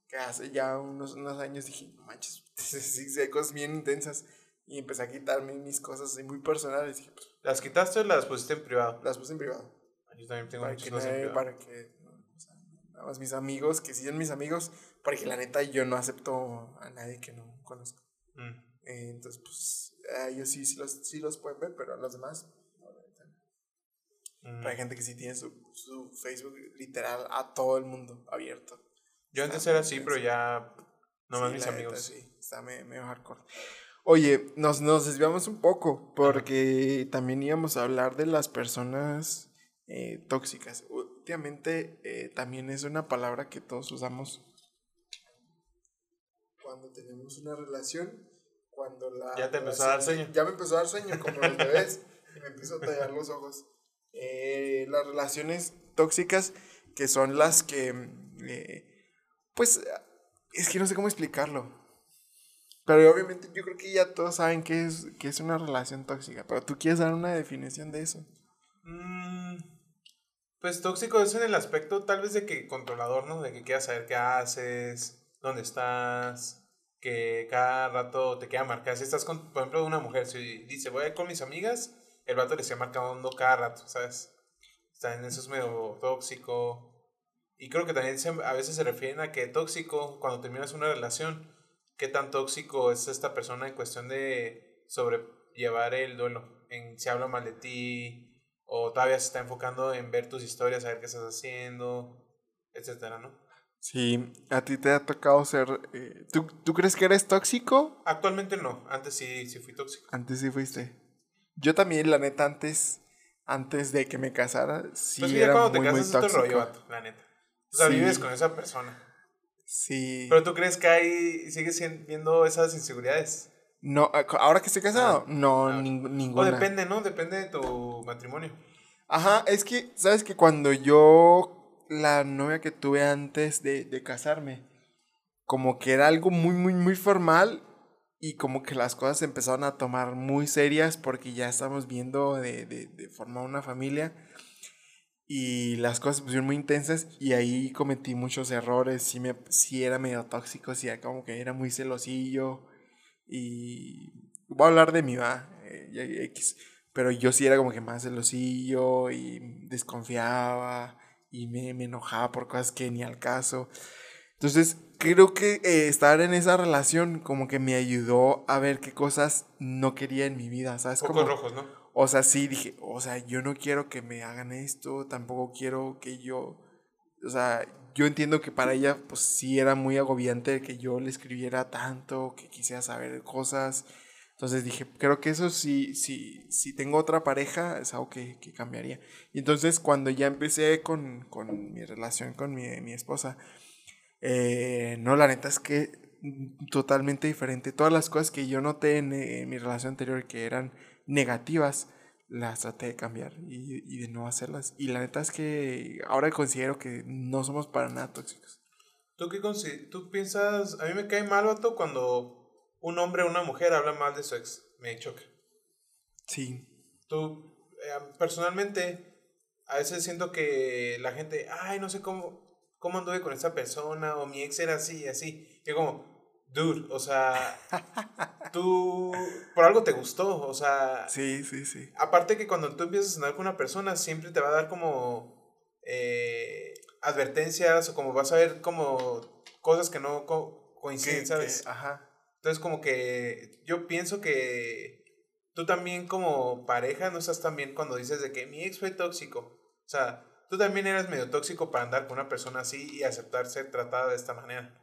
Que hace ya unos, unos años dije, no manches, (laughs) sí, sí, hay cosas bien intensas. Y empecé a quitarme mis cosas así muy personales. Dije, pues ¿Las quitaste o las pusiste en privado? las puse en privado. Yo también tengo Para muchas que, cosas en nadie- privado. para que o sea, nada más mis amigos, que siguen mis amigos. Porque la neta yo no acepto a nadie que no conozco. Mm. Eh, entonces, pues, a ellos sí, sí, los, sí los pueden ver, pero a los demás, no, la neta no. Mm. Pero hay gente que sí tiene su, su Facebook literal a todo el mundo abierto. Yo antes Está era así, pero ya no más Sí, mis la neta, amigos. sí, está me- medio hardcore. Oye, nos, nos desviamos un poco porque también íbamos a hablar de las personas eh, tóxicas. Últimamente eh, también es una palabra que todos usamos cuando tenemos una relación, cuando la... Ya te empezó a dar sueño. Ya me empezó a dar sueño, como los bebés, y me empiezo a tallar los ojos. Eh, las relaciones tóxicas, que son las que, eh, pues, es que no sé cómo explicarlo. Pero obviamente yo creo que ya todos saben qué es, qué es una relación tóxica, pero tú quieres dar una definición de eso. Mm, pues tóxico es en el aspecto tal vez de que controlador, ¿no? De que quieras saber qué haces, dónde estás, que cada rato te queda marcado. Si estás con, por ejemplo, una mujer, si dice voy a ir con mis amigas, el vato le está marcando cada rato, ¿sabes? Está en eso es medio tóxico. Y creo que también se- a veces se refieren a que tóxico, cuando terminas una relación, qué tan tóxico es esta persona en cuestión de sobrellevar el duelo. En si habla mal de ti, o todavía se está enfocando en ver tus historias, a ver qué estás haciendo, etcétera, ¿no? Sí, a ti te ha tocado ser... eh, ¿tú, ¿Tú crees que eres tóxico? Actualmente no, antes sí, sí fui tóxico. Antes sí fuiste. Yo también, la neta, antes, antes de que me casara, sí pues mira, era cuando te muy, muy casas es otro tóxico. rollo, vato, la neta. O sea, Sí. vives con esa persona. Sí. Pero tú crees que hay, sigues viendo esas inseguridades. No, a- ahora que estoy casado, no, Ah. ning- O ninguna. depende, ¿no? Depende de tu matrimonio. Ajá, es que, ¿sabes que Cuando yo, la novia que tuve antes de, de casarme, como que era algo muy, muy, muy formal y como que las cosas se empezaron a tomar muy serias porque ya estamos viendo de, de, de formar una familia y las cosas se pusieron muy intensas y ahí cometí muchos errores, sí, me, sí era medio tóxico, sí era como que era muy celosillo y voy a hablar de mi va, eh, X, pero yo sí era como que más celosillo y desconfiaba y me, me enojaba por cosas que ni al caso. Entonces, creo que eh, estar en esa relación como que me ayudó a ver qué cosas no quería en mi vida, ¿sabes? Como, rojos, ¿no? o sea, sí dije, o sea, yo no quiero que me hagan esto, tampoco quiero que yo, o sea, yo entiendo que para ella, pues sí era muy agobiante que yo le escribiera tanto, que quisiera saber cosas. Entonces dije, creo que eso sí, sí, si tengo otra pareja, es algo que, que cambiaría. Y entonces cuando ya empecé con, con mi relación con mi, mi esposa, eh, no, la neta es que mm, totalmente diferente. Todas las cosas que yo noté en, eh, en mi relación anterior que eran negativas, las traté de cambiar y, y de no hacerlas. Y la neta es que ahora considero que no somos para nada tóxicos. ¿Tú qué tú piensas? A mí me cae mal, vato, cuando un hombre o una mujer habla mal de su ex. Me choca. Sí. Tú, eh, personalmente, a veces siento que la gente, ay, no sé cómo, cómo anduve con esa persona, o mi ex era así, así. Y como, dude, o sea, (laughs) tú, por algo te gustó, o sea, Sí, sí, sí. aparte que cuando tú empiezas a andar con una persona, siempre te va a dar como eh, advertencias, o como vas a ver como cosas que no co- coinciden, ¿sabes? que- ajá. Entonces, como que yo pienso que tú también como pareja no estás tan bien cuando dices de que mi ex fue tóxico. O sea, tú también eras medio tóxico para andar con una persona así y aceptar ser tratada de esta manera.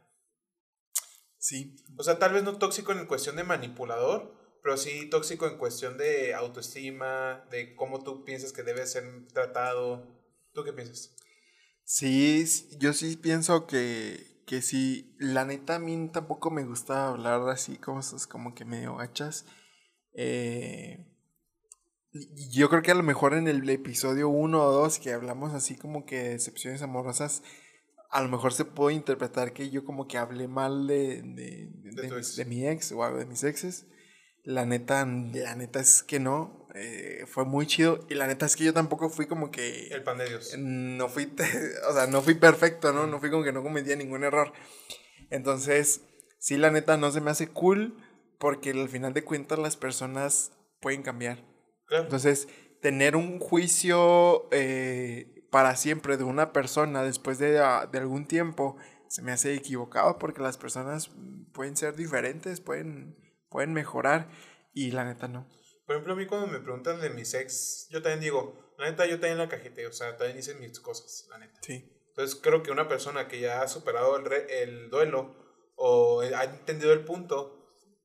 Sí. O sea, tal vez no tóxico en cuestión de manipulador, pero sí tóxico en cuestión de autoestima, de cómo tú piensas que debe ser tratado. ¿Tú qué piensas? Sí, yo sí pienso que, que sí. La neta, a mí tampoco me gusta hablar así, cosas como que medio gachas. Eh, yo creo que a lo mejor en el episodio 1 o 2 que hablamos así como que de decepciones amorosas, a lo mejor se puede interpretar que yo como que hablé mal de, de, de- mi ex o algo de mis exes. La neta, la neta es que no. eh, fue muy chido. Y la neta es que yo tampoco fui como que El pan de Dios. no fui, (laughs) o sea, no fui perfecto, ¿no? No fui como que no cometía ningún error. Entonces, sí, la neta no se me hace cool porque al final de cuentas las personas pueden cambiar. Claro. Entonces, tener un juicio eh, para siempre de una persona después de, ah, de algún tiempo se me hace equivocado porque las personas pueden ser diferentes, pueden, pueden mejorar y la neta no. Por ejemplo, a mí cuando me preguntan de mis ex, yo también digo, la neta, yo también la cajeteo, o sea, también hice mis cosas, la neta. Sí. Entonces creo que una persona que ya ha superado el, re- el duelo o ha entendido el punto,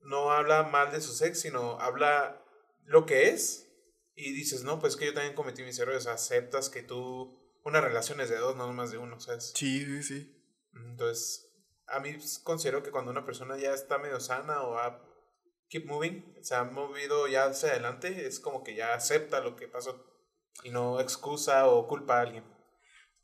no habla mal de sus ex, sino habla lo que es y dices, no, pues que yo también cometí mis errores, aceptas que tú, una relación es de dos, no más de uno, ¿sabes? Sí, sí, sí. Entonces, a mí considero que cuando una persona ya está medio sana o ha keep moving, se ha movido ya hacia adelante, es como que ya acepta lo que pasó y no excusa o culpa a alguien.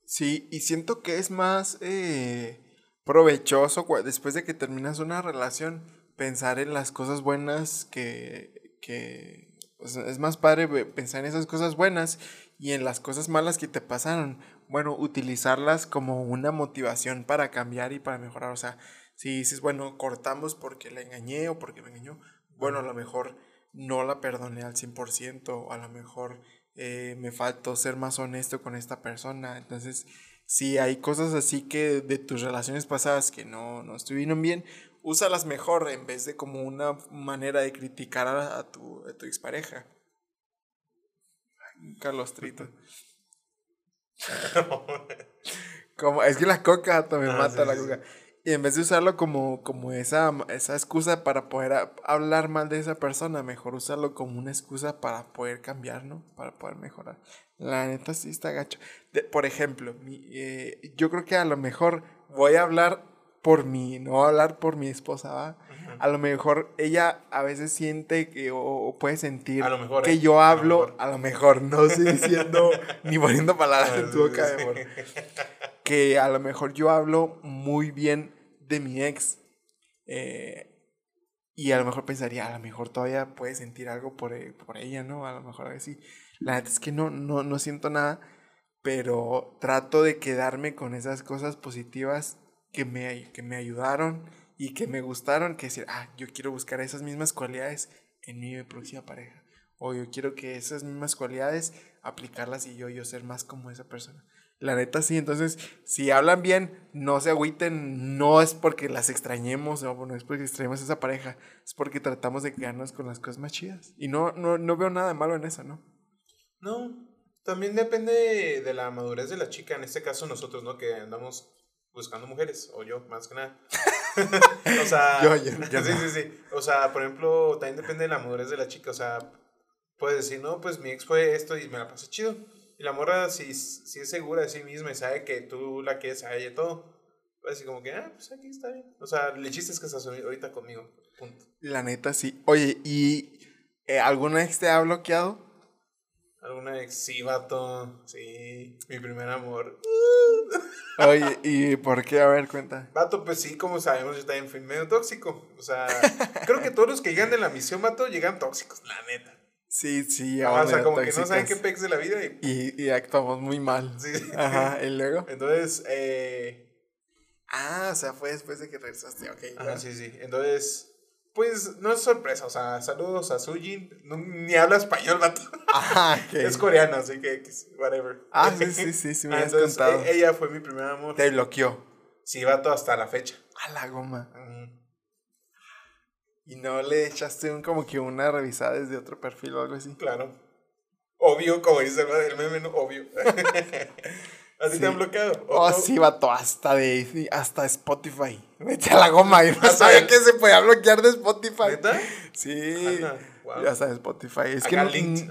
Sí, y siento que es más eh, provechoso después de que terminas una relación pensar en las cosas buenas que, que es más padre ve- pensar en esas cosas buenas y en las cosas malas que te pasaron. Bueno, utilizarlas como una motivación para cambiar y para mejorar. O sea, si dices, bueno, cortamos porque la engañé o porque me engañó, bueno, a lo mejor no la perdoné al 100% o a lo mejor eh, me faltó ser más honesto con esta persona. Entonces, si hay cosas así que de tus relaciones pasadas que no, no estuvieron bien, úsalas mejor en vez de como una manera de criticar a, a tu, a tu expareja. Carlos Trito. (laughs) Como, es que la coca también Ah, mata sí, la coca. Y en vez de usarlo como, como esa, esa excusa para poder a- hablar mal de esa persona, mejor usarlo como una excusa para poder cambiar, ¿no? Para poder mejorar. La neta sí está gacho. De- por ejemplo, mi- eh, yo creo que a lo mejor voy a hablar por mí, no voy a hablar por mi esposa, ¿va? A lo mejor ella a veces siente que o, o puede sentir A mejor, que ¿eh? yo A lo hablo, mejor. a lo mejor, no estoy diciendo (laughs) ni poniendo palabras en tu boca, mi amor que a lo mejor yo hablo muy bien de mi ex. eh, y a lo mejor pensaría, a lo mejor todavía puede sentir algo por, e- por ella, ¿no? A lo mejor así. La neta es que no, no, no siento nada, pero trato de quedarme con esas cosas positivas que me, que me ayudaron y que me gustaron, que decir, ah, yo quiero buscar esas mismas cualidades en mi próxima pareja. O yo quiero que esas mismas cualidades aplicarlas y yo, yo ser más como esa persona. La neta sí, entonces si hablan bien, no se agüiten, no es porque las extrañemos, no, no es porque extrañemos a esa pareja, es porque tratamos de quedarnos con las cosas más chidas. Y no, no, no veo nada de malo en eso, ¿no? No, también depende de la madurez de la chica, en este caso nosotros, ¿no? Que andamos buscando mujeres, o yo, más que nada. (laughs) o sea, Yo, yo, yo sí, no. sí, sí. O sea, por ejemplo, también depende de la madurez de la chica, o sea, puedes decir, no, pues mi ex fue esto y me la pasé chido. Y la morra, si, si es segura de sí misma y sabe que tú la quieres a ella y todo, pues así como que, ah, pues aquí está bien. O sea, le chistes que estás ahorita conmigo, punto. La neta sí. Oye, ¿y eh, alguna ex te ha bloqueado? ¿Alguna ex? Sí, vato, sí, mi primer amor. (laughs) Oye, ¿y por qué? A ver, cuenta. Vato, pues sí, como sabemos, yo también fui medio tóxico. O sea, creo que todos los que llegan de la misión, vato, llegan tóxicos, la neta. Sí, sí, Ajá, o sea, como que no saben qué pex de la vida y... y, y actuamos muy mal. Sí. Ajá, y luego. Entonces, eh... Ah, o sea, fue después de que regresaste, ok. Ajá, bueno. sí, sí. Entonces, pues no es sorpresa. O sea, saludos a Sujin. No, ni habla español, vato. Ajá. (laughs) Es coreano, así que, whatever. Ah, sí, sí, sí, sí me habías entonces, contado. e- ella fue mi primer amor. Te bloqueó. Sí, vato, hasta la fecha. A la goma. Y no le echaste un, como que una revisada desde otro perfil o algo así. Claro. Obvio, como dice el meme, ¿no? Obvio. (laughs) ¿A ti Sí. te han bloqueado? ¿O Oh, no? sí, vato, hasta de hasta Spotify. Vete a la goma. Yo no Hasta sabía que se podía bloquear de Spotify. ¿Neta? Sí. Ajá, wow. Hasta de Spotify. Es que Acá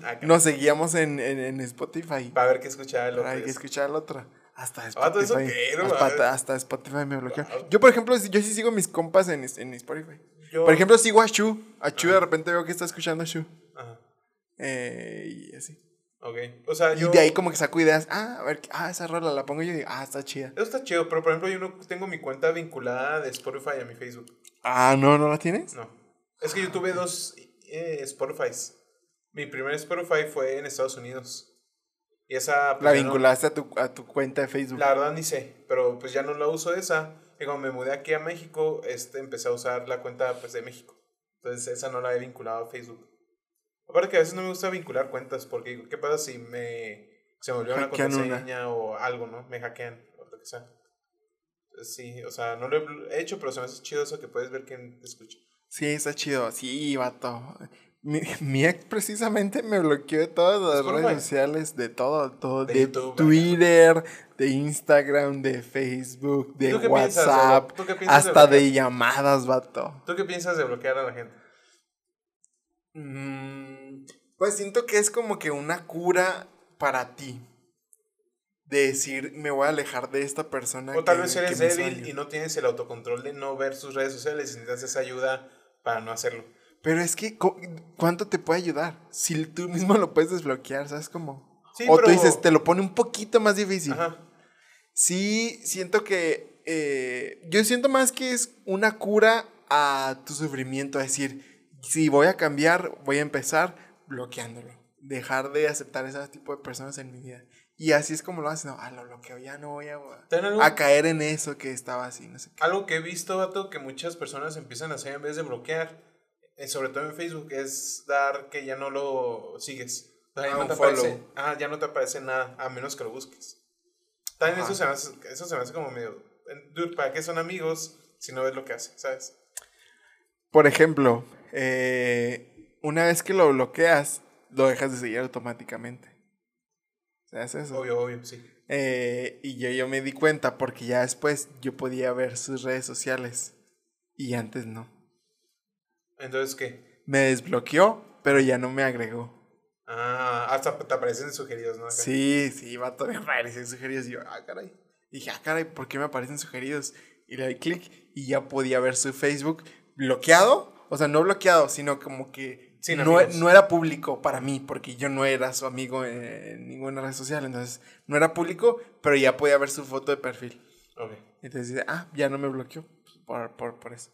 acá. nos seguíamos en, en, en Spotify. Para ver qué escuchaba el otro. hay que escuchar el otro. Hasta Ah, Spotify. qué, no hasta, hasta Spotify me bloqueó. Wow. Yo, por ejemplo, yo sí sigo mis compas en, en Spotify. Yo- Por ejemplo, sigo a Shu. A Shu de repente veo que está escuchando a Shu. Ajá. Eh, y así. Ok. O sea, Y yo... de ahí como que saco ideas. Ah, a ver, ah, esa rola la pongo yo y digo, ah, está chida. Eso está chido, pero por ejemplo yo no tengo mi cuenta vinculada de Spotify a mi Facebook. Ah, no, ¿no la tienes? No. Es que yo tuve dos eh, Spotifys. Mi primer Spotify fue en Estados Unidos. Y esa... pues, La no- vinculaste a, tu, a tu cuenta de Facebook. La verdad ni sé, pero pues ya no la uso esa. Y cuando me mudé aquí a México, este, empecé a usar la cuenta pues, de México. Entonces esa no la he vinculado a Facebook. Aparte que a veces no me gusta vincular cuentas porque digo, ¿qué pasa si me se me olvidó una contraseña o algo, ¿no? Me hackean o lo que sea. Entonces, Sí, o sea, no lo he hecho, pero se me hace chido eso que puedes ver quién te escucha. Sí, está chido. Sí, vato. Mi, mi ex precisamente me bloqueó de todas las redes sociales, de todo, todo, De de, YouTube, Twitter, de Instagram, de Facebook, de ¿Tú qué piensas de- WhatsApp, piensas de hasta de, bloquear? llamadas, vato. ¿Tú qué piensas de bloquear a la gente? Mm, pues siento que es como que una cura para ti. De decir, me voy a alejar de esta persona. O tal que- vez eres débil y no tienes el autocontrol de no ver sus redes sociales y necesitas esa ayuda para no hacerlo. Pero es que, ¿cuánto te puede ayudar? Si tú mismo lo puedes desbloquear, ¿sabes cómo? Sí, o pero- tú dices, te lo pone un poquito más difícil. Ajá. Sí, siento que. eh, yo siento más que es una cura a tu sufrimiento. Es decir, si voy a cambiar, voy a empezar bloqueándolo. Dejar de aceptar ese tipo de personas en mi vida. Y así es como lo hacen. No, ah, lo bloqueo, ya no voy a, a caer en eso que estaba así, no sé qué. Algo que he visto, vato, que muchas personas empiezan a hacer en vez de bloquear, eh, sobre todo en Facebook, es dar que ya no lo sigues. O sea, ya Ah, no un te follow. aparece, ah, ya no te aparece nada, a menos que lo busques. También eso se, me hace, eso se me hace como medio... Dude, ¿para qué son amigos si no ves lo que hacen, sabes? Por ejemplo, eh, una vez que lo bloqueas, lo dejas de seguir automáticamente. ¿Sabes eso? Obvio, obvio, sí. Eh, y yo, yo me di cuenta porque ya después yo podía ver sus redes sociales y antes no. Entonces, ¿qué? Me desbloqueó, pero ya no me agregó. Ah, hasta te aparecen sugeridos, ¿no? Acá. Sí, sí, vato, me aparecen sugeridos. Y yo, ah, caray. Dije, ah, caray, ¿por qué me aparecen sugeridos? Y le di clic y ya podía ver su Facebook bloqueado. O sea, no bloqueado, sino como que Sin no, amigos. no era público para mí, porque yo no era su amigo en ninguna red social. Entonces, no era público, pero ya podía ver su foto de perfil. Ok. Entonces dice, ah, ya no me bloqueó por, por, por eso.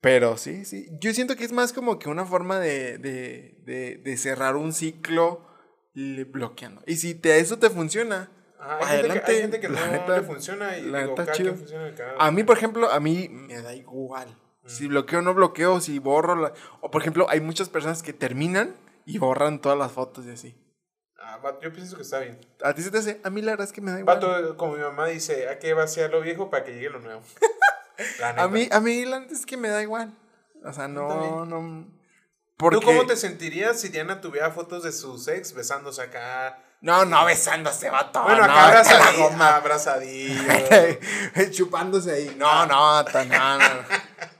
Pero sí, sí. Yo siento que es más como que una forma de, de, de, de cerrar un ciclo bloqueando. Y si te, eso te funciona, Ah, hay, gente que, adelante. hay gente que no neta- le funciona y la digo, chido. funciona de cada- A mí, por ejemplo, a mí me da igual. Si bloqueo o no bloqueo, si borro. la- O por ejemplo, hay muchas personas que terminan y borran todas las fotos y así. Ah, yo pienso que está bien. ¿A ti se te hace? A mí la verdad es que me da igual. Vato, como mi mamá dice, hay que vaciar lo viejo para que llegue lo nuevo. (laughs) A mí, a mí la neta es que me da igual. O sea, no, no. ¿Tú cómo te sentirías si Diana tuviera fotos de sus ex besándose acá? No, no besándose, vato. bueno, no, acá la abrazadillo. abrazadillo. (laughs) chupándose ahí. No, no, no, no.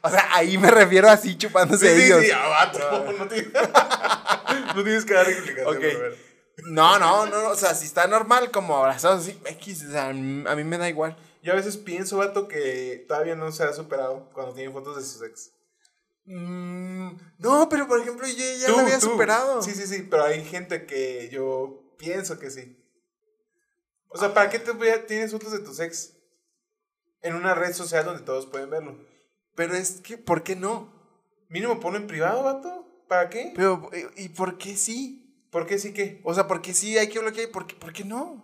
O sea, ahí me refiero así chupándose sí, sí, ellos. sí, ah, vato. (laughs) No, tienes, (laughs) no tienes que dar explicación. Ok. pero a ver. No, no, no, o sea, si está normal como abrazados así, X, o sea, a mí me da igual. Yo a veces pienso, vato, que todavía no se ha superado cuando tienen fotos de sus ex. Mm, no, pero por ejemplo, yo ya lo había superado. Sí, sí, sí, pero hay gente que yo pienso que sí. O sea, ¿para qué te tienes fotos de tus ex? En una red social donde todos pueden verlo. Pero es que, ¿por qué no? Mínimo ponlo en privado, vato. ¿Para qué? Pero, ¿y por qué sí? ¿Por qué sí que? O sea, ¿por qué sí hay que bloquear y por qué, por qué no?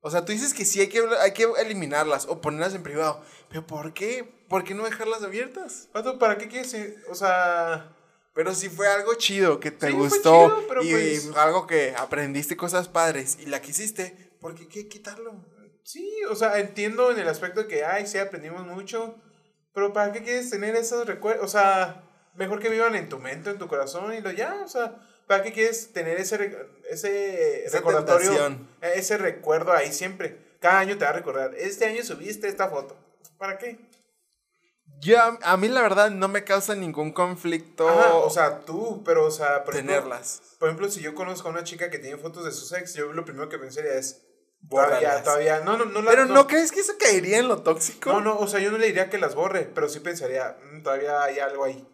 O sea, tú dices que sí hay que, hay que eliminarlas o ponerlas en privado. ¿Pero por qué? ¿Por qué no dejarlas abiertas? Vato, ¿para qué quieres? eh? O sea, Pero si fue algo chido que te Sí, fue gustó chido, pero y pues- algo que aprendiste cosas padres y la quisiste, ¿por qué qué quitarlo? sí, o sea, entiendo en el aspecto de que, ay, sí, aprendimos mucho. Pero ¿para qué quieres tener esos recuerdos? O sea, mejor que vivan en tu mente, en tu corazón y lo ya, o sea, ¿para qué quieres tener ese, ese Esa recordatorio? tentación. eh, Ese recuerdo ahí siempre. Cada año te va a recordar, este año subiste esta foto. ¿Para qué? Yo, a mí la verdad no me causa ningún conflicto Ajá, o sea, tú, pero, o sea, por ejemplo, tenerlas. Por ejemplo, si yo conozco a una chica que tiene fotos de sus ex, yo lo primero que pensaría es, todavía, todavía, no, no, no la- Pero no. crees que eso caería en lo tóxico? No, no, o sea, yo no le diría que las borre, pero sí pensaría, "Mm, todavía hay algo ahí.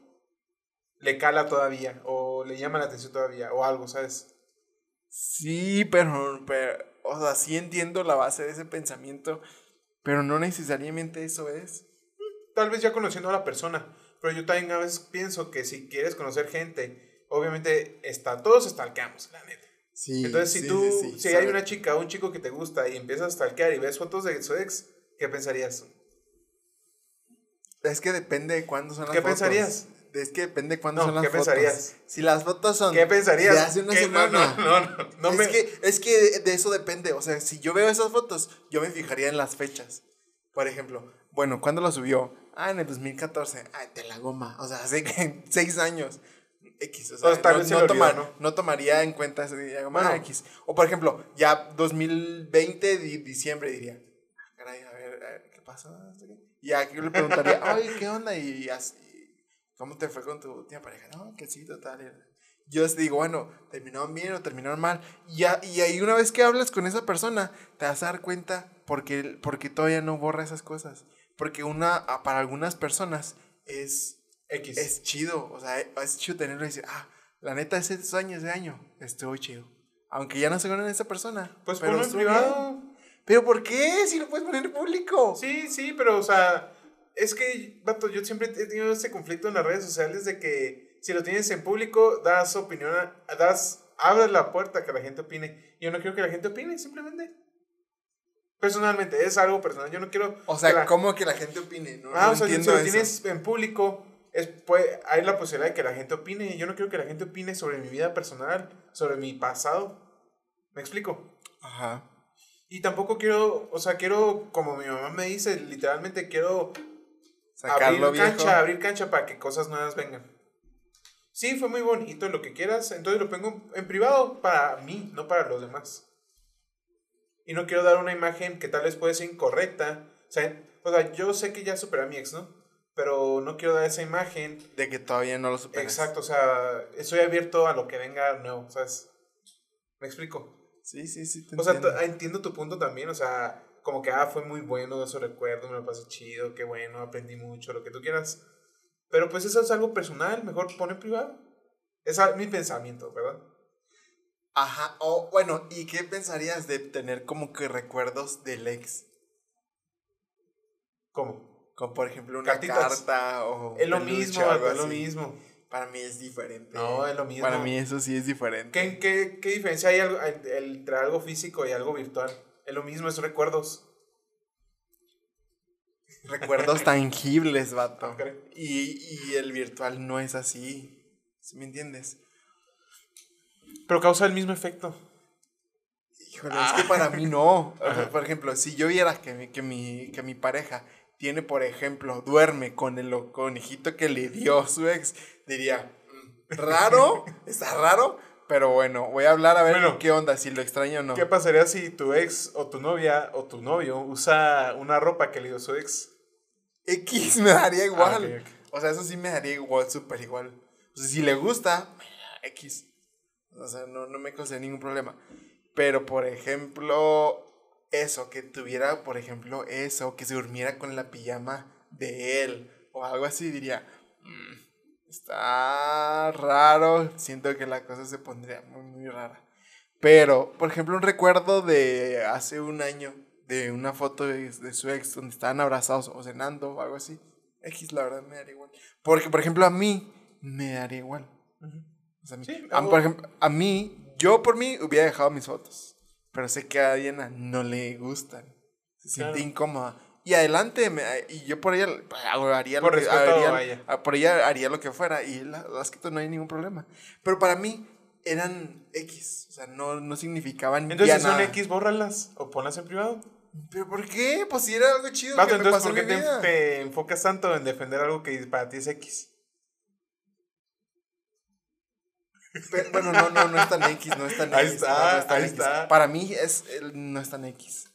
Le cala todavía, o le llama la atención todavía, o algo, ¿sabes? Sí, pero, pero, o sea, sí entiendo la base de ese pensamiento, pero no necesariamente eso es. Tal vez ya conociendo a la persona, pero yo también a veces pienso que si quieres conocer gente, obviamente está, todos stalkeamos, la neta. Sí. Entonces, si sí, tú, sí, si hay una chica o un chico que te gusta y empiezas a stalkear y ves fotos de su ex, ¿qué pensarías? Es que depende de cuándo son las ¿Qué fotos. pensarías? Es que depende de cuándo No, son las ¿qué fotos. pensarías? Si las fotos son ¿Qué pensarías? de hace una ¿Qué? semana. No, no, no, no es, me- que, es que de, eso depende. O sea, si yo veo esas fotos, yo me fijaría en las fechas. Por ejemplo, bueno, ¿cuándo lo subió? Ah, en el 2014. Ay, te la goma. O sea, hace (laughs) seis años. X, o sea, no, no le olvidó, toma- ¿no? tomaría en cuenta ese día. Bueno, Bueno. X. O por ejemplo, ya 2020, di- diciembre, diría. "Ah, Caray, a ver, a ver, ¿qué qué. Y aquí yo le preguntaría, (laughs) oye, ¿qué onda? Y así, ¿cómo te fue con tu última pareja? No, que sí, total. Yo les digo, bueno, ¿terminaron bien o terminaron mal? Y, ya- y ahí una vez que hablas con esa persona, te vas a dar cuenta porque, porque todavía no borra esas cosas. Porque una, a- para algunas personas es X. es chido. O sea, es chido tenerlo y decir, ah, la neta, ese año, ese año, estuvo chido. Aunque ya no se con esa persona. pues pero ponlo en privado. bien. ¿Pero por qué? Si lo puedes poner en público. Sí, sí, pero, o sea, es que, vato, yo siempre he tenido ese conflicto en las redes sociales de que si lo tienes en público, das opinión, a- das, abres la puerta a que la gente opine. Yo no quiero que la gente opine, simplemente. Personalmente, es algo personal. Yo no quiero. O sea, la- ¿cómo que la gente opine? No, Ah, no o sea, si entiendo lo eso. tienes en público, es, puede, hay la posibilidad de que la gente opine. Yo no quiero que la gente opine sobre mi vida personal, sobre mi pasado. ¿Me explico? Ajá. Y tampoco quiero, o sea, quiero, como mi mamá me dice, literalmente quiero Sacarlo abrir viejo. cancha, abrir cancha para que cosas nuevas vengan. Sí, fue muy bonito, lo que quieras, entonces lo pongo en privado para mí, no para los demás. Y no quiero dar una imagen que tal vez puede ser incorrecta. O sea, o sea, yo sé que ya superé a mi ex, ¿no? Pero no quiero dar esa imagen. De que todavía no lo superas. Exacto, o sea, estoy abierto a lo que venga nuevo, ¿sabes? ¿Me explico? Sí, sí, sí. Te O sea, entiendo. t- entiendo tu punto también, o sea, como que, ah, fue muy bueno, eso recuerdo, me lo pasé chido, qué bueno, aprendí mucho, lo que tú quieras. Pero pues eso es algo personal, mejor pone privado. Es mi pensamiento, ¿verdad? Ajá. O bueno, ¿y qué pensarías de tener como que recuerdos del ex? ¿Cómo? Como por ejemplo una Cartitas. carta o. Es lo mismo, algo es lo mismo. Para mí es diferente. No, es lo mismo. Para mí eso sí es diferente. ¿Qué, qué, qué diferencia hay entre algo físico y algo virtual? Es lo mismo, es recuerdos. Recuerdos (laughs) tangibles, vato. Y, y el virtual no es así. ¿Sí me entiendes? Pero causa el mismo efecto. Híjole, es que para mí no. (laughs) O Ajá. sea, por ejemplo, si yo viera que mi, que mi, que mi pareja tiene, por ejemplo, duerme con el conejito que le dio su ex, diría, "Mm, raro, (laughs) está raro, pero bueno, voy a hablar a ver Bueno. qué onda, si lo extraño o no. ¿Qué pasaría si tu ex o tu novia o tu novio usa una ropa que le dio su ex? X (laughs) me daría igual. Ah, ok, ok. O sea, eso sí me daría igual, súper igual. O sea, si le gusta, X. O sea, no, no me causaría ningún problema. Pero, por ejemplo, eso, que tuviera, por ejemplo, eso, que se durmiera con la pijama de él o algo así, diría, "Mm, está raro. Siento que la cosa se pondría muy, muy rara. Pero, por ejemplo, un recuerdo de hace un año, de una foto de, de su ex donde estaban abrazados o cenando o algo así. X, la verdad, me daría igual. Porque, por ejemplo, a mí me daría igual. O sea, a mí- Sí, a, por ejemplo, a mí, yo por mí hubiera dejado mis fotos. Pero sé que a Diana no le gustan. Se siente Claro. incómoda. Y adelante, me- y yo por ella haría lo Por que respeto haría- a ella. a- por ella haría lo que fuera. Y la, las quito, no hay ningún problema. Pero para mí eran X. O sea, no, no significaban Entonces, ya si son nada. X, bórralas o ponlas en privado. ¿Pero por qué? Pues si era algo chido Vato, que me entonces, pasó ¿por en qué mi te, vida. te enfocas tanto en defender algo que para ti es X? Pe- Bueno, no, no, no es tan X, no es tan Ahí X. está, no, no es tan ahí X. está. Para mí es, no es tan X.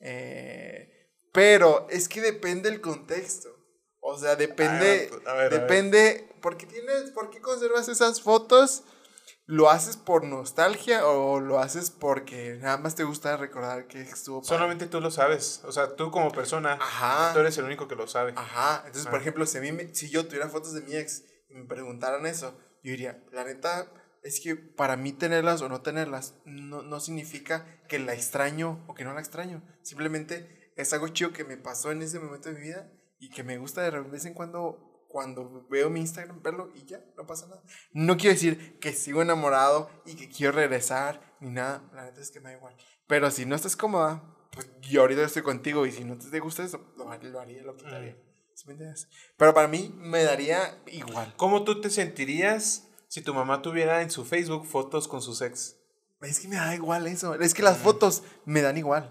Eh, pero es que depende el contexto. O sea, depende, a ver, a ver. depende, ¿por qué tienes, por qué conservas esas fotos? ¿Lo haces por nostalgia o lo haces porque nada más te gusta recordar que estuvo padre? Solamente tú lo sabes. O sea, tú como persona, Ajá. tú eres el único que lo sabe. Ajá, entonces, por Ah. ejemplo, si, a mí me- si yo tuviera fotos de mi ex y me preguntaran eso, yo diría, la neta, es que para mí tenerlas o no tenerlas no, no significa que la extraño o que no la extraño. Simplemente es algo chido que me pasó en ese momento de mi vida y que me gusta de vez en cuando, cuando veo mi Instagram, verlo y ya, no pasa nada. No quiero decir que sigo enamorado y que quiero regresar ni nada, la neta es que me da igual. Pero si no estás cómoda, pues yo ahorita estoy contigo y si no te gusta eso, lo, lo haría, lo quitaría. ¿Sí me entiendes? Pero para mí me daría igual. ¿Cómo tú te sentirías si tu mamá tuviera en su Facebook fotos con sus ex? Es que me da igual eso. Es que las fotos me dan igual.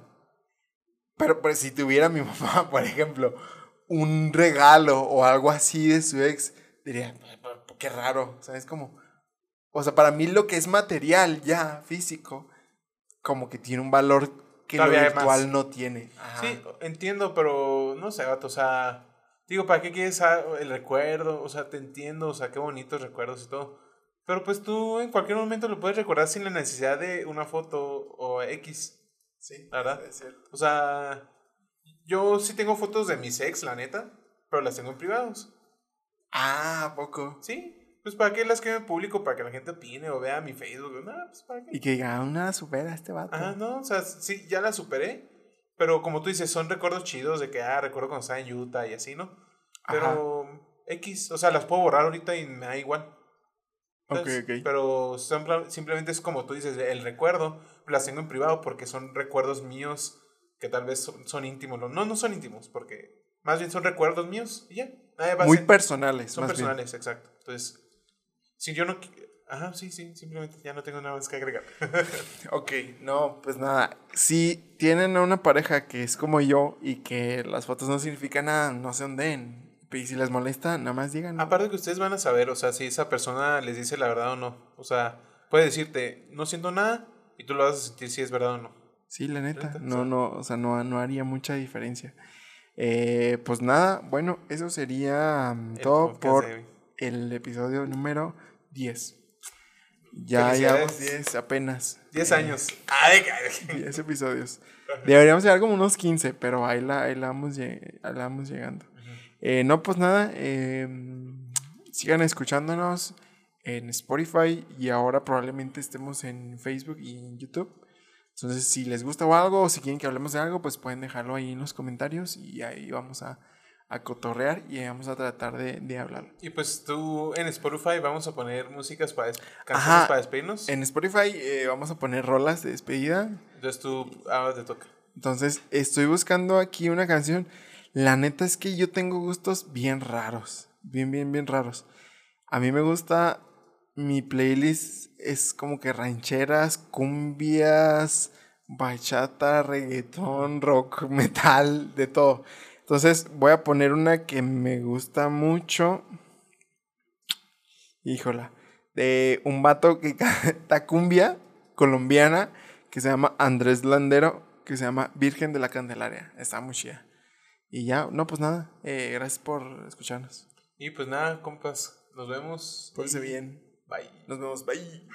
Pero, pues, si tuviera mi (laughs) mamá, por ejemplo, un regalo o algo así de su ex, diría, qué raro, ¿sabes? Como, o sea, para mí lo que es material ya, físico, como que tiene un valor que lo Todavía virtual no tiene. Ajá. Sí, entiendo, pero no sé, vato, o sea, digo, ¿para qué quieres ah, el recuerdo? O sea, te entiendo, o sea, qué bonitos recuerdos y todo. Pero pues tú en cualquier momento lo puedes recordar sin la necesidad de una foto o X. Sí, La verdad. es cierto. O sea, yo sí tengo fotos de mis ex, la neta, pero las tengo en privados. Ah, ¿a poco? Sí. Pues para qué las que en público, para que la gente opine o vea mi Facebook. No, pues para qué. Y que diga, "Ah, una supera a este vato. Ajá, no, o sea, sí, ya la superé. Pero como tú dices, son recuerdos chidos de que, ah, recuerdo cuando estaba en Utah y así, ¿no? Pero X, o sea, las puedo borrar ahorita y me da igual. Ok, ¿sabes? ok. Pero simple- simplemente es como tú dices, el recuerdo, las tengo en privado porque son recuerdos míos que tal vez son, son íntimos. No, no son íntimos, porque más bien son recuerdos míos y ya. Muy personales, Son más bien. personales, exacto. Entonces, si yo no... Ajá, sí, sí, simplemente ya no tengo nada más que agregar. (laughs) Ok, no, pues nada. Si tienen a una pareja que es como yo y que las fotos no significan nada, no se onden. Y si les molesta, nada más digan. Aparte que ustedes van a saber, o sea, si esa persona les dice la verdad o no. O sea, puede decirte, no siento nada, y tú lo vas a sentir si es verdad o no. Sí, la neta. No, no, o sea, no, no haría mucha diferencia. Eh, pues nada, bueno, eso sería mm, todo por el episodio número 10. Ya llevamos Felicidades. 10 apenas. 10 Eh, años. Ay, ay, 10 episodios. Deberíamos llegar como unos 15, pero ahí la, ahí la, vamos, ahí la vamos llegando. Eh, no, pues nada, eh, sigan escuchándonos en Spotify y ahora probablemente estemos en Facebook y en YouTube. Entonces, si les gusta o algo, o si quieren que hablemos de algo, pues pueden dejarlo ahí en los comentarios y ahí vamos a, a cotorrear y vamos a tratar de, de hablar. Y pues tú en Spotify vamos a poner músicas para des- canciones Ajá. para despedirnos. En Spotify eh, vamos a poner rolas de despedida. Entonces tú ahora te toca. Entonces, estoy buscando aquí una canción. La neta es que yo tengo gustos bien raros. Bien, bien, bien raros. A mí me gusta. Mi playlist es como que rancheras, cumbias, bachata, reggaetón, rock, metal, de todo. Entonces, voy a poner una que me gusta mucho. Híjola. De un vato que (laughs) canta cumbia colombiana que se llama Andrés Landero, que se llama Virgen de la Candelaria. Está muy chida. Y ya, no, pues nada. eh, gracias por escucharnos. Y pues nada, compas, nos vemos. Pórtense bien. Bye. Nos vemos. Bye.